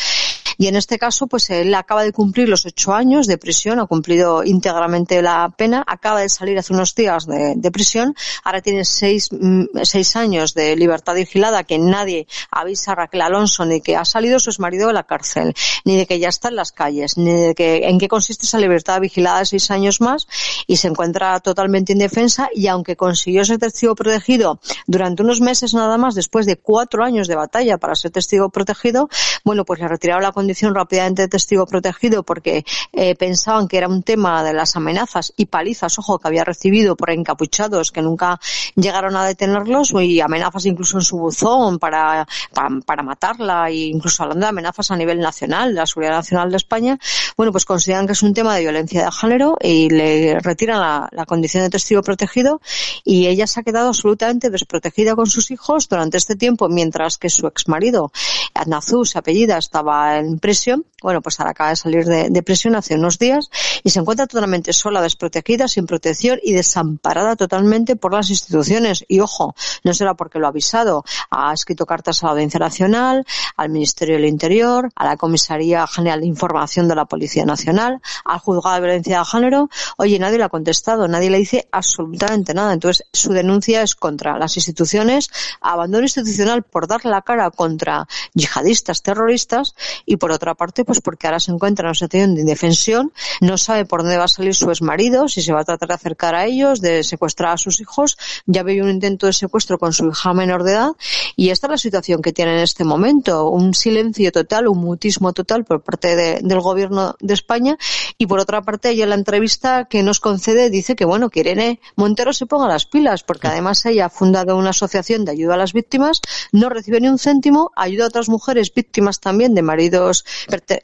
Y en este caso, pues él acaba de cumplir los ocho años de prisión, ha cumplido íntegramente la pena, acaba de salir hace unos días de, prisión, ahora tiene seis, mm, seis años de libertad vigilada, que nadie avisa a Raquel Alonso ni que ha salido su exmarido de la cárcel, ni de que ya está en las calles, ni de que en qué consiste esa libertad vigilada de seis años más, y se encuentra totalmente indefensa, y aunque consiguió ser testigo protegido durante unos meses nada más, después de cuatro años de batalla para ser testigo protegido, bueno, pues le retiraron la condición condición rápidamente de testigo protegido porque eh, pensaban que era un tema de las amenazas y palizas, ojo, que había recibido por encapuchados que nunca llegaron a detenerlos y amenazas incluso en su buzón para, para, para matarla e incluso hablando de amenazas a nivel nacional, de la seguridad nacional de España, bueno, pues consideran que es un tema de violencia de género y le retiran la, la condición de testigo protegido y ella se ha quedado absolutamente desprotegida con sus hijos durante este tiempo mientras que su exmarido, Adnazú, su apellida, estaba en prisión. Bueno, pues ahora acaba de salir de, de prisión hace unos días y se encuentra totalmente sola, desprotegida, sin protección y desamparada totalmente por las instituciones. Y ojo, no será porque lo ha avisado. Ha escrito cartas a la Audiencia Nacional, al Ministerio del Interior, a la Comisaría General de Información de la Policía Nacional, al Juzgado de Violencia de Género. Oye, nadie le ha contestado, nadie le dice absolutamente nada. Entonces, su denuncia es contra las instituciones, abandono institucional por dar la cara contra yihadistas, terroristas, y por otra parte, pues porque ahora se encuentra en una situación de indefensión, no sabe por dónde va a salir su exmarido, si se va a tratar de acercar a ellos, de secuestrar a sus hijos. Ya había un intento de secuestro con su hija menor de edad, y esta es la situación que tiene en este momento. Un silencio total, un mutismo total por parte de, del gobierno de España, y por otra parte, ella en la entrevista que nos concede dice que, bueno, que Irene Montero se ponga las pilas, porque además ella ha fundado una asociación de ayuda a las víctimas, no recibe ni un céntimo, ayuda a otras mujeres víctimas también de maridos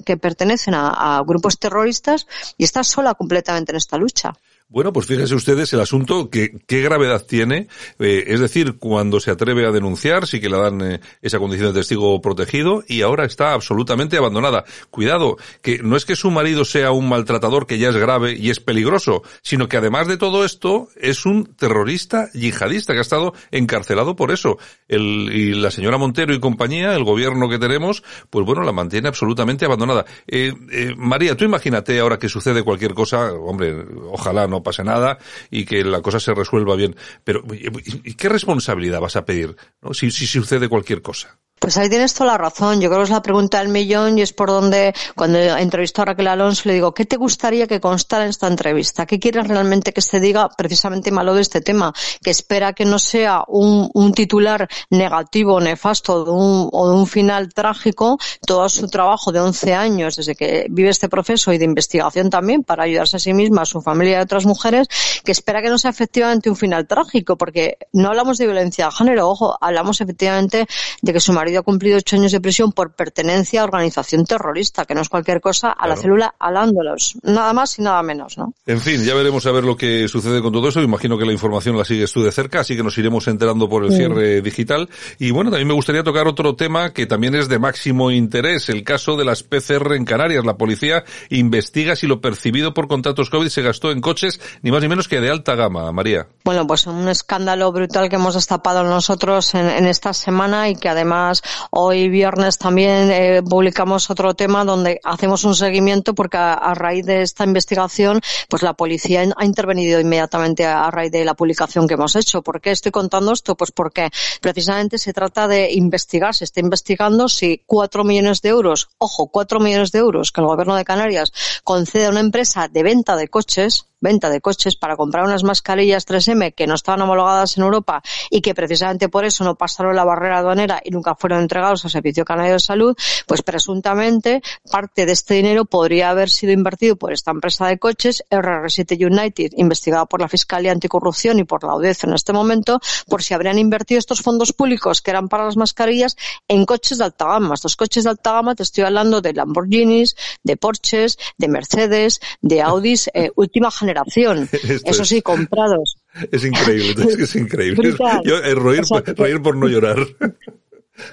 que pertenecen a, a grupos terroristas y está sola completamente en esta lucha. Bueno, pues fíjense ustedes el asunto, que, qué gravedad tiene, eh, es decir, cuando se atreve a denunciar, sí que le dan eh, esa condición de testigo protegido y ahora está absolutamente abandonada. Cuidado, que no es que su marido sea un maltratador que ya es grave y es peligroso, sino que además de todo esto es un terrorista yihadista que ha estado encarcelado por eso. El, y la señora Montero y compañía, el gobierno que tenemos, pues bueno, la mantiene absolutamente abandonada. Eh, María, tú imagínate ahora que sucede cualquier cosa, hombre, ojalá no no pase nada y que la cosa se resuelva bien. Pero, ¿y qué responsabilidad vas a pedir si, si sucede cualquier cosa? Pues ahí tienes toda la razón. Yo creo que es la pregunta del millón y es por donde, cuando entrevisto a Raquel Alonso, le digo, ¿qué te gustaría que constara en esta entrevista? ¿Qué quieres realmente que se diga precisamente malo de este tema? Que espera que no sea un, un titular negativo, nefasto de un, o de un final trágico, todo su trabajo de 11 años desde que vive este proceso y de investigación también para ayudarse a sí misma, a su familia y a otras mujeres, que espera que no sea efectivamente un final trágico, porque no hablamos de violencia de género, ojo, hablamos efectivamente de que su marido ha cumplido ocho años de prisión por pertenencia a organización terrorista, que no es cualquier cosa, a claro. la célula alándolos. Nada más y nada menos, ¿no? En fin, ya veremos a ver lo que sucede con todo eso. Imagino que la información la sigues tú de cerca, así que nos iremos enterando por el sí. cierre digital. Y bueno, también me gustaría tocar otro tema que también es de máximo interés, el caso de las PCR en Canarias. La policía investiga si lo percibido por contratos COVID se gastó en coches, ni más ni menos que de alta gama, María. Bueno, pues un escándalo brutal que hemos destapado nosotros en, en esta semana y que además hoy viernes también eh, publicamos otro tema donde hacemos un seguimiento porque a, raíz de esta investigación pues la policía ha intervenido inmediatamente a, a raíz de la publicación que hemos hecho. ¿Por qué estoy contando esto? Pues porque precisamente se trata de investigar, se está investigando si cuatro millones de euros, ojo, cuatro millones de euros que el gobierno de Canarias concede a una empresa de venta de coches, venta de coches para comprar unas mascarillas 3M que no estaban homologadas en Europa y que precisamente por eso no pasaron la barrera aduanera y nunca fueron entregados al Servicio Canario de Salud, pues presuntamente parte de este dinero podría haber sido invertido por esta empresa de coches, RR7 United, investigada por la Fiscalía Anticorrupción y por la audiencia en este momento, por si habrían invertido estos fondos públicos que eran para las mascarillas en coches de alta gama. Estos coches de alta gama te estoy hablando de Lamborghinis, de Porsches, de Mercedes, de Audis, eh, última generación generación. [laughs] Eso es, sí, comprados. [laughs] Es increíble, es, es increíble. [laughs] Yo, eh, reír, reír por no llorar.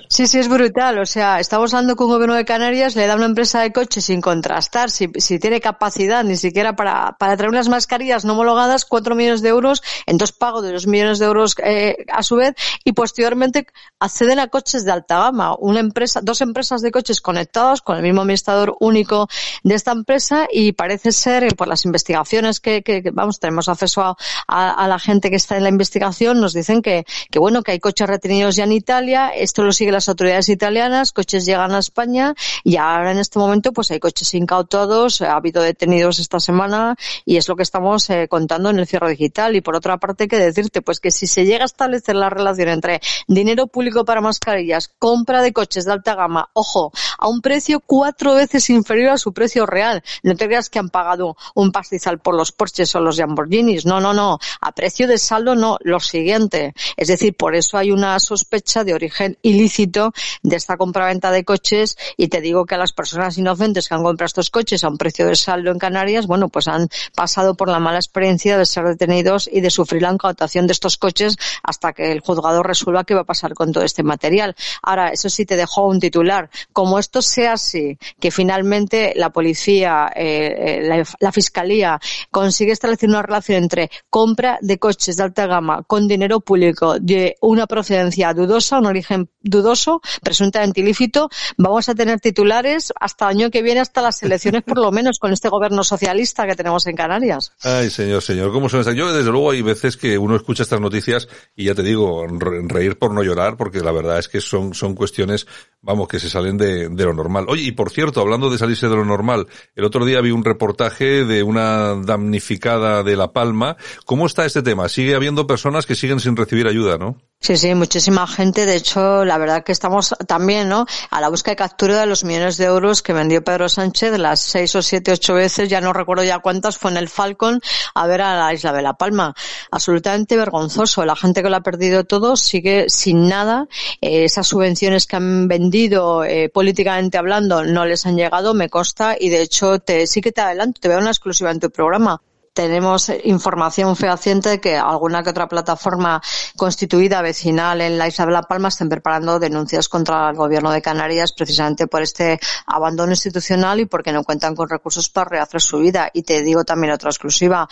Sí, sí, es brutal. O sea, estamos hablando con un gobierno de Canarias, le da una empresa de coches sin contrastar si, si tiene capacidad ni siquiera para, para traer unas mascarillas no homologadas, cuatro millones de euros, en dos pagos de dos millones de euros eh, a su vez, y posteriormente acceden a coches de alta gama. Una empresa, dos empresas de coches conectados con el mismo administrador único de esta empresa y parece ser, eh, por las investigaciones que, vamos, tenemos acceso a, a, a, la gente que está en la investigación, nos dicen que, que bueno, que hay coches retenidos ya en Italia, esto lo siguen las autoridades italianas, coches llegan a España y ahora en este momento pues hay coches incautados, ha habido detenidos esta semana y es lo que estamos eh, contando en el cierre digital. Y por otra parte, que decirte, pues que si se llega a establecer la relación entre dinero público para mascarillas, compra de coches de alta gama, ojo, a un precio cuatro veces inferior a su precio real. No te creas que han pagado un pastizal por los Porsches o los Lamborghinis. No, no, no. A precio de saldo no. Lo siguiente. Es decir, por eso hay una sospecha de origen ilícito de esta compraventa de coches y te digo que a las personas inocentes que han comprado estos coches a un precio de saldo en Canarias, bueno, pues han pasado por la mala experiencia de ser detenidos y de sufrir la incautación de estos coches hasta que el juzgado resuelva qué va a pasar con todo este material. Ahora, eso sí te dejo un titular. Como esto sea así, que finalmente la policía, eh, eh, la, la fiscalía consigue establecer una relación entre compra de coches de alta gama con dinero público de una procedencia dudosa, un origen dudoso, presuntamente ilícito, vamos a tener titulares hasta el año que viene, hasta las elecciones por lo menos, con este gobierno socialista que tenemos en Canarias. Ay, señor, señor, ¿cómo son estas? Yo, desde luego, hay veces que uno escucha estas noticias y ya te digo, re- reír por no llorar, porque la verdad es que son, son cuestiones, vamos, que se salen de, de lo normal. Oye, y por cierto, hablando de salirse de lo normal, el otro día vi un reportaje de una damnificada de La Palma. ¿Cómo está este tema? Sigue habiendo personas que siguen sin recibir ayuda, ¿no? Sí, sí, muchísima gente. De hecho, la verdad que estamos también, ¿no? A la búsqueda de captura de los millones de euros que vendió Pedro Sánchez, las seis o siete, ocho veces, ya no recuerdo ya cuántas, fue en el Falcon a ver a la isla de La Palma. Absolutamente vergonzoso. La gente que lo ha perdido todo sigue sin nada. Eh, esas subvenciones que han vendido, eh, políticamente hablando, no les han llegado, me consta, y de hecho, te, sí que te adelanto, te veo una exclusiva en tu programa tenemos información fehaciente de que alguna que otra plataforma constituida vecinal en la isla de La Palma estén preparando denuncias contra el gobierno de Canarias precisamente por este abandono institucional y porque no cuentan con recursos para rehacer su vida. Y te digo también otra exclusiva.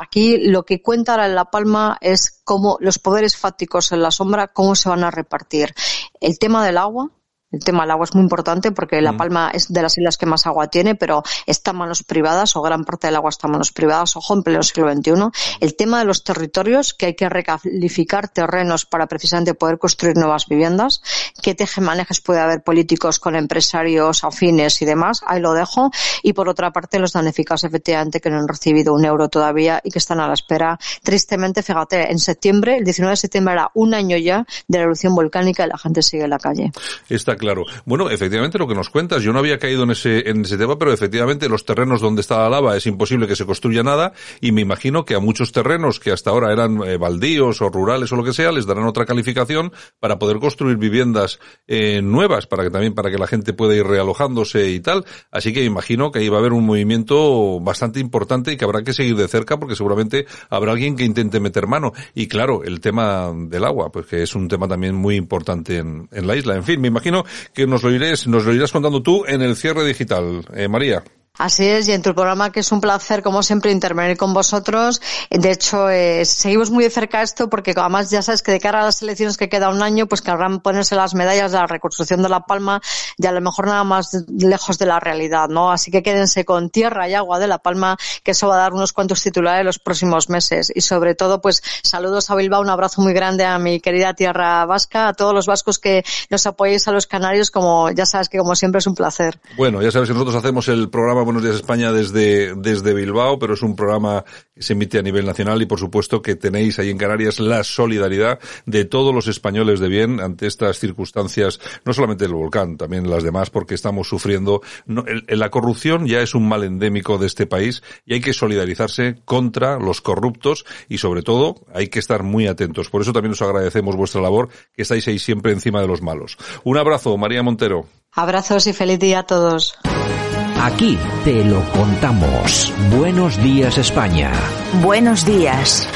Aquí lo que cuenta ahora en La Palma es cómo los poderes fácticos en la sombra, cómo se van a repartir. El tema del agua, el tema del agua es muy importante porque La Palma es de las islas que más agua tiene, pero está en manos privadas o gran parte del agua está en manos privadas, ojo, en pleno siglo XXI. El tema de los territorios, que hay que recalificar terrenos para precisamente poder construir nuevas viviendas. ¿Qué tejemanejes puede haber políticos con empresarios afines y demás? Ahí lo dejo. Y por otra parte, los damnificados efectivamente que no han recibido un euro todavía y que están a la espera. Tristemente, fíjate, en septiembre, el 19 de septiembre era un año ya de la erupción volcánica y la gente sigue en la calle. Está claro. Bueno, efectivamente lo que nos cuentas, yo no había caído en ese, en ese tema, pero efectivamente los terrenos donde está la lava es imposible que se construya nada y me imagino que a muchos terrenos que hasta ahora eran eh, baldíos o rurales o lo que sea, les darán otra calificación para poder construir viviendas eh, nuevas, para que también, para que la gente pueda ir realojándose y tal. Así que imagino que ahí va a haber un movimiento bastante importante y que habrá que seguir de cerca porque seguramente habrá alguien que intente meter mano. Y claro, el tema del agua, pues que es un tema también muy importante en, en la isla. En fin, me imagino que nos lo irás, nos lo irás contando tú en el cierre digital, eh, María. Así es, y en tu programa que es un placer, como siempre, intervenir con vosotros. De hecho, eh, seguimos muy de cerca esto porque además ya sabes que de cara a las elecciones que queda un año, pues querrán ponerse las medallas de la reconstrucción de La Palma y a lo mejor nada más lejos de la realidad, ¿no? Así que quédense con tierra y agua de La Palma, que eso va a dar unos cuantos titulares los próximos meses. Y sobre todo, pues saludos a Bilbao, un abrazo muy grande a mi querida tierra vasca, a todos los vascos que nos apoyéis a los canarios, como ya sabes que como siempre es un placer. Bueno, ya sabes que nosotros hacemos el programa Buenos Días España desde, desde Bilbao, pero es un programa que se emite a nivel nacional y por supuesto que tenéis ahí en Canarias la solidaridad de todos los españoles de bien ante estas circunstancias, no solamente del volcán, también las demás, porque estamos sufriendo. La corrupción ya es un mal endémico de este país y hay que solidarizarse contra los corruptos y sobre todo hay que estar muy atentos. Por eso también os agradecemos vuestra labor, que estáis ahí siempre encima de los malos. Un abrazo, María Montero. Abrazos y feliz día a todos. Aquí te lo contamos. Buenos días España. Buenos días.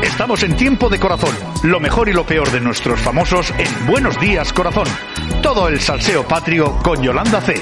Estamos en tiempo de corazón. Lo mejor y lo peor de nuestros famosos en Buenos Días Corazón. Todo el salseo patrio con Yolanda C.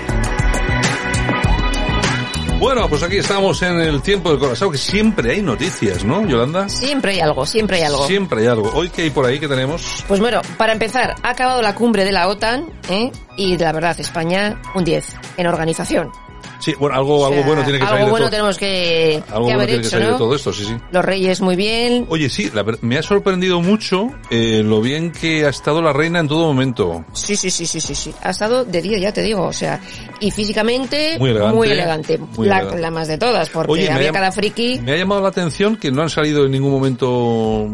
Bueno, pues aquí estamos en el tiempo del corazón, que siempre hay noticias, ¿no, Yolanda? Siempre hay algo, siempre hay algo. Siempre hay algo. Hoy que hay por ahí que tenemos. Pues bueno, para empezar, ha acabado la cumbre de la OTAN, ¿eh? Y la verdad, España, un 10 en organización. Sí, bueno, algo, O algo bueno tiene que algo salir de bueno todo. tenemos que, Algo que bueno haber tiene que hecho, salir de todo esto, sí, sí. Los reyes muy bien. Oye, sí, la me ha sorprendido mucho eh, lo bien que ha estado la reina en todo momento. Sí, sí, sí, sí, sí, sí. Ha estado de 10, ya te digo, o sea, y físicamente Muy elegante, muy elegante. muy la, elegante. la más de todas, porque Oye, había ha- cada friki. Me ha llamado la atención que no han salido en ningún momento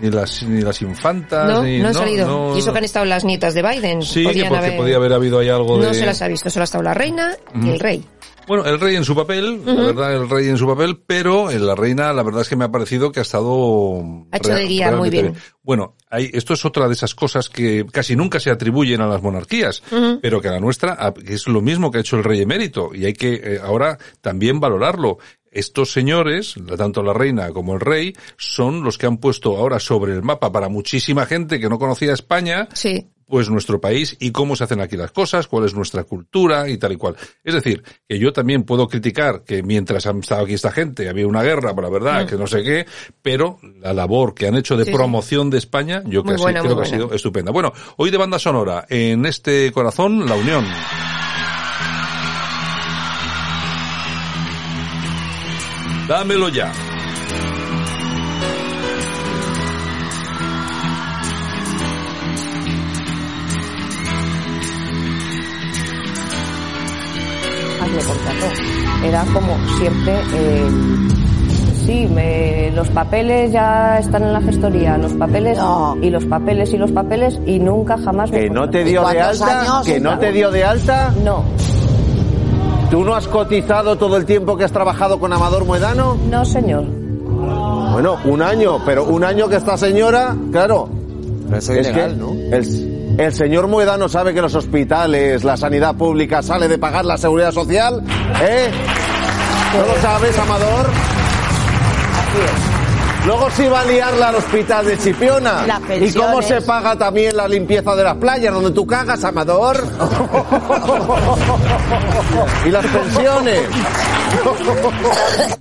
ni las, ni las infantas, No, ni, no ha salido. no- y eso que han estado las nietas de Biden. Sí, que porque haber- podía haber habido ahí algo de... No se las ha visto, solo ha estado la reina y el rey. Bueno, el rey en su papel, la verdad, el rey en su papel, pero en la reina, la verdad es que me ha parecido que ha estado... Ha hecho de guía muy bien. Bueno, hay, esto es otra de esas cosas que casi nunca se atribuyen a las monarquías, pero que a la nuestra ah, que es lo mismo que ha hecho el rey emérito y hay que eh, ahora también valorarlo. Estos señores, tanto la reina como el rey, son los que han puesto ahora sobre el mapa para muchísima gente que no conocía España, Sí. pues nuestro país y cómo se hacen aquí las cosas, cuál es nuestra cultura y tal y cual. Es decir, que yo también puedo criticar que mientras han estado aquí esta gente había una guerra, por la verdad, Mm. que no sé qué, pero la labor que han hecho de Sí, sí. promoción de España, yo casi buena, creo que ha sido estupenda. Bueno, hoy de banda sonora, en este corazón, la unión. Dámelo ya. Hazle contrato. Era como siempre, eh, sí, me- los papeles ya están en la gestoría, los papeles y los papeles y los papeles y nunca jamás me ¿Que no te contrató. dio de alta? ¿Que no te dio de alta? No. ¿Tú no has cotizado todo el tiempo que has trabajado con Amador Muedano? No, señor. Bueno, un año, pero un año que esta señora, claro. eso es ilegal, ¿no? El, el señor Muedano sabe que los hospitales, la sanidad pública sale de pagar la seguridad social, ¿eh? ¿No lo sabes, Amador? Luego se iba a liarla al hospital de Chipiona. Las ¿Y cómo se paga también la limpieza de las playas donde tú cagas, Amador? [laughs] ¿Y las pensiones?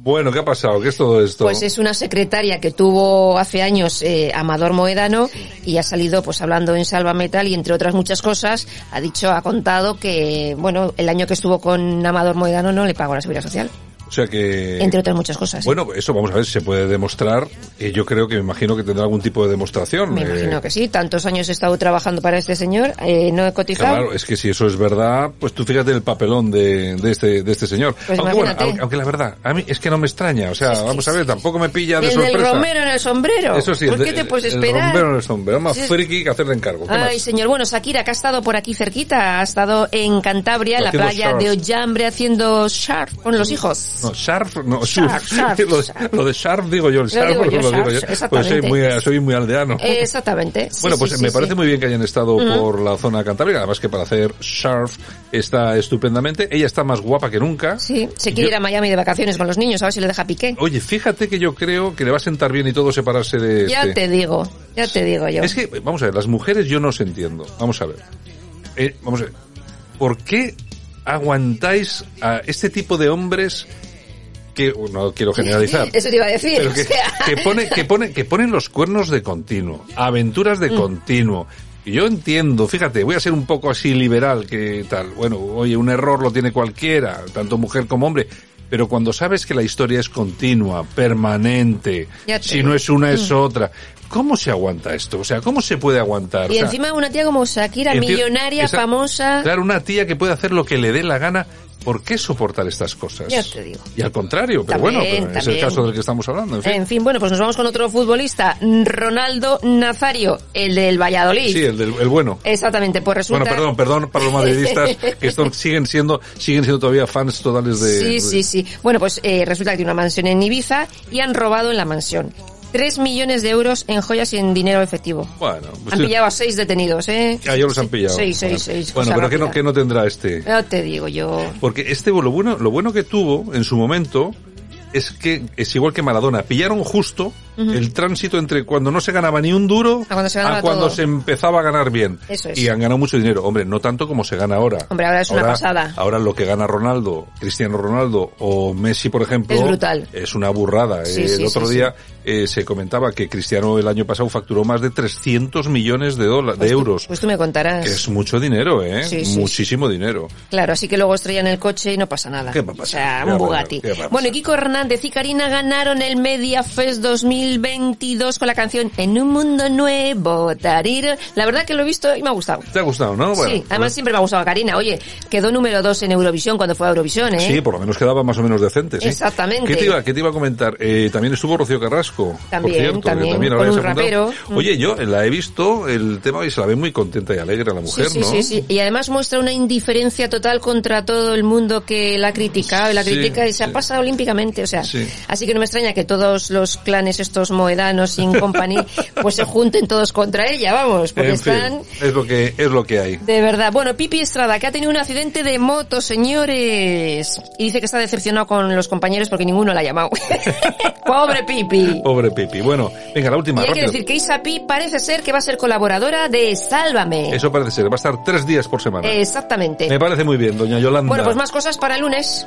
Bueno, ¿qué ha pasado? ¿Qué es todo esto? Pues es una secretaria que tuvo hace años eh, Amador Moedano y ha salido pues hablando en Salva Metal y entre otras muchas cosas ha dicho, ha contado que, bueno, el año que estuvo con Amador Moedano no le pagó la seguridad social. O sea que... Entre otras muchas cosas. Bueno, eso vamos a ver si se puede demostrar. Y yo creo que me imagino que tendrá algún tipo de demostración. Me Eh, imagino que sí. Tantos años he estado trabajando para este señor, eh, no he cotizado. Claro, es que si eso es verdad, pues tú fíjate el papelón de, de este de este señor. Pues aunque bueno, aunque, aunque la verdad, a mí es que no me extraña, o sea, vamos a ver, tampoco me pilla de el sorpresa. romero en el sombrero. Eso sí, el ¿Por qué te puedes el esperar? romero en el sombrero, más friki que hacer de encargo. ¿Qué Ay, más? señor. Bueno, Shakira, que ha estado por aquí cerquita, ha estado en Cantabria, en la playa surf. de Ollambre, haciendo surf con los hijos. No, Sharp, no, Sharp. Sharp, [laughs] lo, de, lo de Sharp digo yo, el Lo Sharp digo yo, lo digo Sharp, yo. Pues soy muy, soy muy aldeano. [laughs] Exactamente. Sí, Bueno, pues sí, me sí. parece muy bien que hayan estado por la zona cantábrica, además que para hacer surf está estupendamente. Ella está más guapa que nunca. Sí, se quiere Yo- ir a Miami de vacaciones con los niños, a ver si le deja piqué. Oye, fíjate que yo creo que le va a sentar bien y todo separarse de Ya este. te digo, ya te digo yo. Es que, vamos a ver, las mujeres yo no os entiendo. Vamos a ver. Eh, vamos a ver. ¿Por qué aguantáis a este tipo de hombres que, no quiero generalizar, [laughs] Eso te iba a decir. pero o que, sea. que pone, que pone, que ponen los cuernos de continuo, aventuras de Mm. continuo. Y yo entiendo, fíjate, voy a ser un poco así liberal que tal. Bueno, oye, un error lo tiene cualquiera, tanto mujer como hombre. Pero cuando sabes que la historia es continua, permanente, si no es una es Mm. otra, ¿cómo se aguanta esto? O sea, ¿cómo se puede aguantar? O Y sea, encima una tía como Shakira, millonaria, esa- famosa. Claro, una tía que puede hacer lo que le dé la gana. ¿Por qué soportar estas cosas? Ya te digo. Y al contrario, pero También, bueno, pero es el caso del que estamos hablando. En fin. En fin, bueno, pues nos vamos con otro futbolista, Ronaldo Nazario, el del Valladolid. Sí, el, del, el bueno. Exactamente, pues resulta... Bueno, perdón, perdón para los madridistas [laughs] que siguen siendo, siguen siendo todavía fans totales de. Sí, sí, sí. Bueno, pues eh, resulta que tiene una mansión en Ibiza y han robado en la mansión. Tres millones de euros en joyas y en dinero efectivo. Bueno, pues Han sí. pillado a seis detenidos, ¿eh? Ah, ya los han pillado. Seis, seis, Bueno. seis. Bueno, cosa pero ¿qué no, qué no tendrá este? Ya te digo yo. Porque este lo bueno, lo bueno que tuvo en su momento es que es igual que Maradona. Pillaron justo El tránsito entre cuando no se ganaba ni un duro A cuando se ganaba cuando se empezaba a ganar bien. Eso es. Y han ganado mucho dinero. Hombre, no tanto como se gana ahora. Hombre, ahora es una pasada. Ahora lo que gana Ronaldo, Cristiano Ronaldo o Messi, por ejemplo, Es brutal. es una burrada. Sí, Eh, sí, el otro sí, día eh, se comentaba que Cristiano el año pasado facturó más de 300 millones de dólares, de euros. Pues tú me contarás. Que es mucho dinero, ¿eh? Muchísimo dinero. Claro, así que luego estrellan el coche y no pasa nada. ¿Qué va a pasar? O sea, ¿Qué un a Bugatti. a Bueno, y Kiko Hernández y Karina ganaron el Media Fest 2022 con la canción En un mundo nuevo. tarir. La verdad que lo he visto y me ha gustado. ¿Te ha gustado, no? Bueno, sí, además siempre me ha gustado Karina. Oye, quedó número dos en Eurovisión cuando fue a Eurovisión, ¿eh? Sí, por lo menos quedaba más o menos decente, sí. Exactamente. ¿Qué te iba, qué te iba a comentar? Eh, también estuvo Rocío Carrasco. También, por cierto, que también, también con un rapero. Oye, yo la he visto, el tema y se la ve muy contenta y alegre a la mujer, sí, sí, ¿no? sí, sí. Y además muestra una indiferencia total contra todo el mundo que la ha criticado y la critica y se ha pasado olímpicamente. O sea, Sí. así que no me extraña que todos los clanes estos moedanos sin compañía pues se junten todos contra ella, vamos, porque En fin, están es lo que es lo que hay. de verdad. Bueno, Pipi Estrada, que ha tenido un accidente de moto, señores. Y dice que está decepcionado con los compañeros porque ninguno la ha llamado. [laughs] Pobre Pipi. Pobre Pipi. Bueno, venga, la última, Y hay que rápido. decir que Isa Pi parece ser que va a ser colaboradora de Sálvame. Eso parece ser, va a estar tres días por semana. Exactamente. Me parece muy bien, doña Yolanda. Bueno, pues más cosas para el lunes.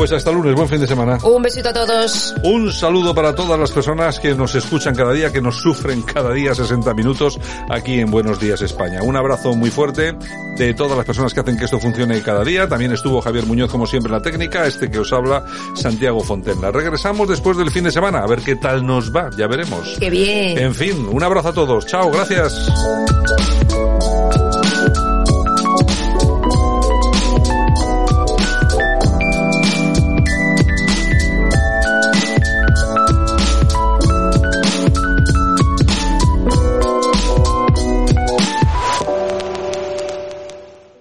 Pues hasta lunes, buen fin de semana. Un besito a todos. Un saludo para todas las personas que nos escuchan cada día, que nos sufren cada día 60 minutos aquí en Buenos Días España. Un abrazo muy fuerte de todas las personas que hacen que esto funcione cada día. También estuvo Javier Muñoz como siempre en la técnica, este que os habla Santiago Fontenla. Regresamos después del fin de semana a ver qué tal nos va, ya veremos. Qué bien. En fin, un abrazo a todos. Chao, gracias.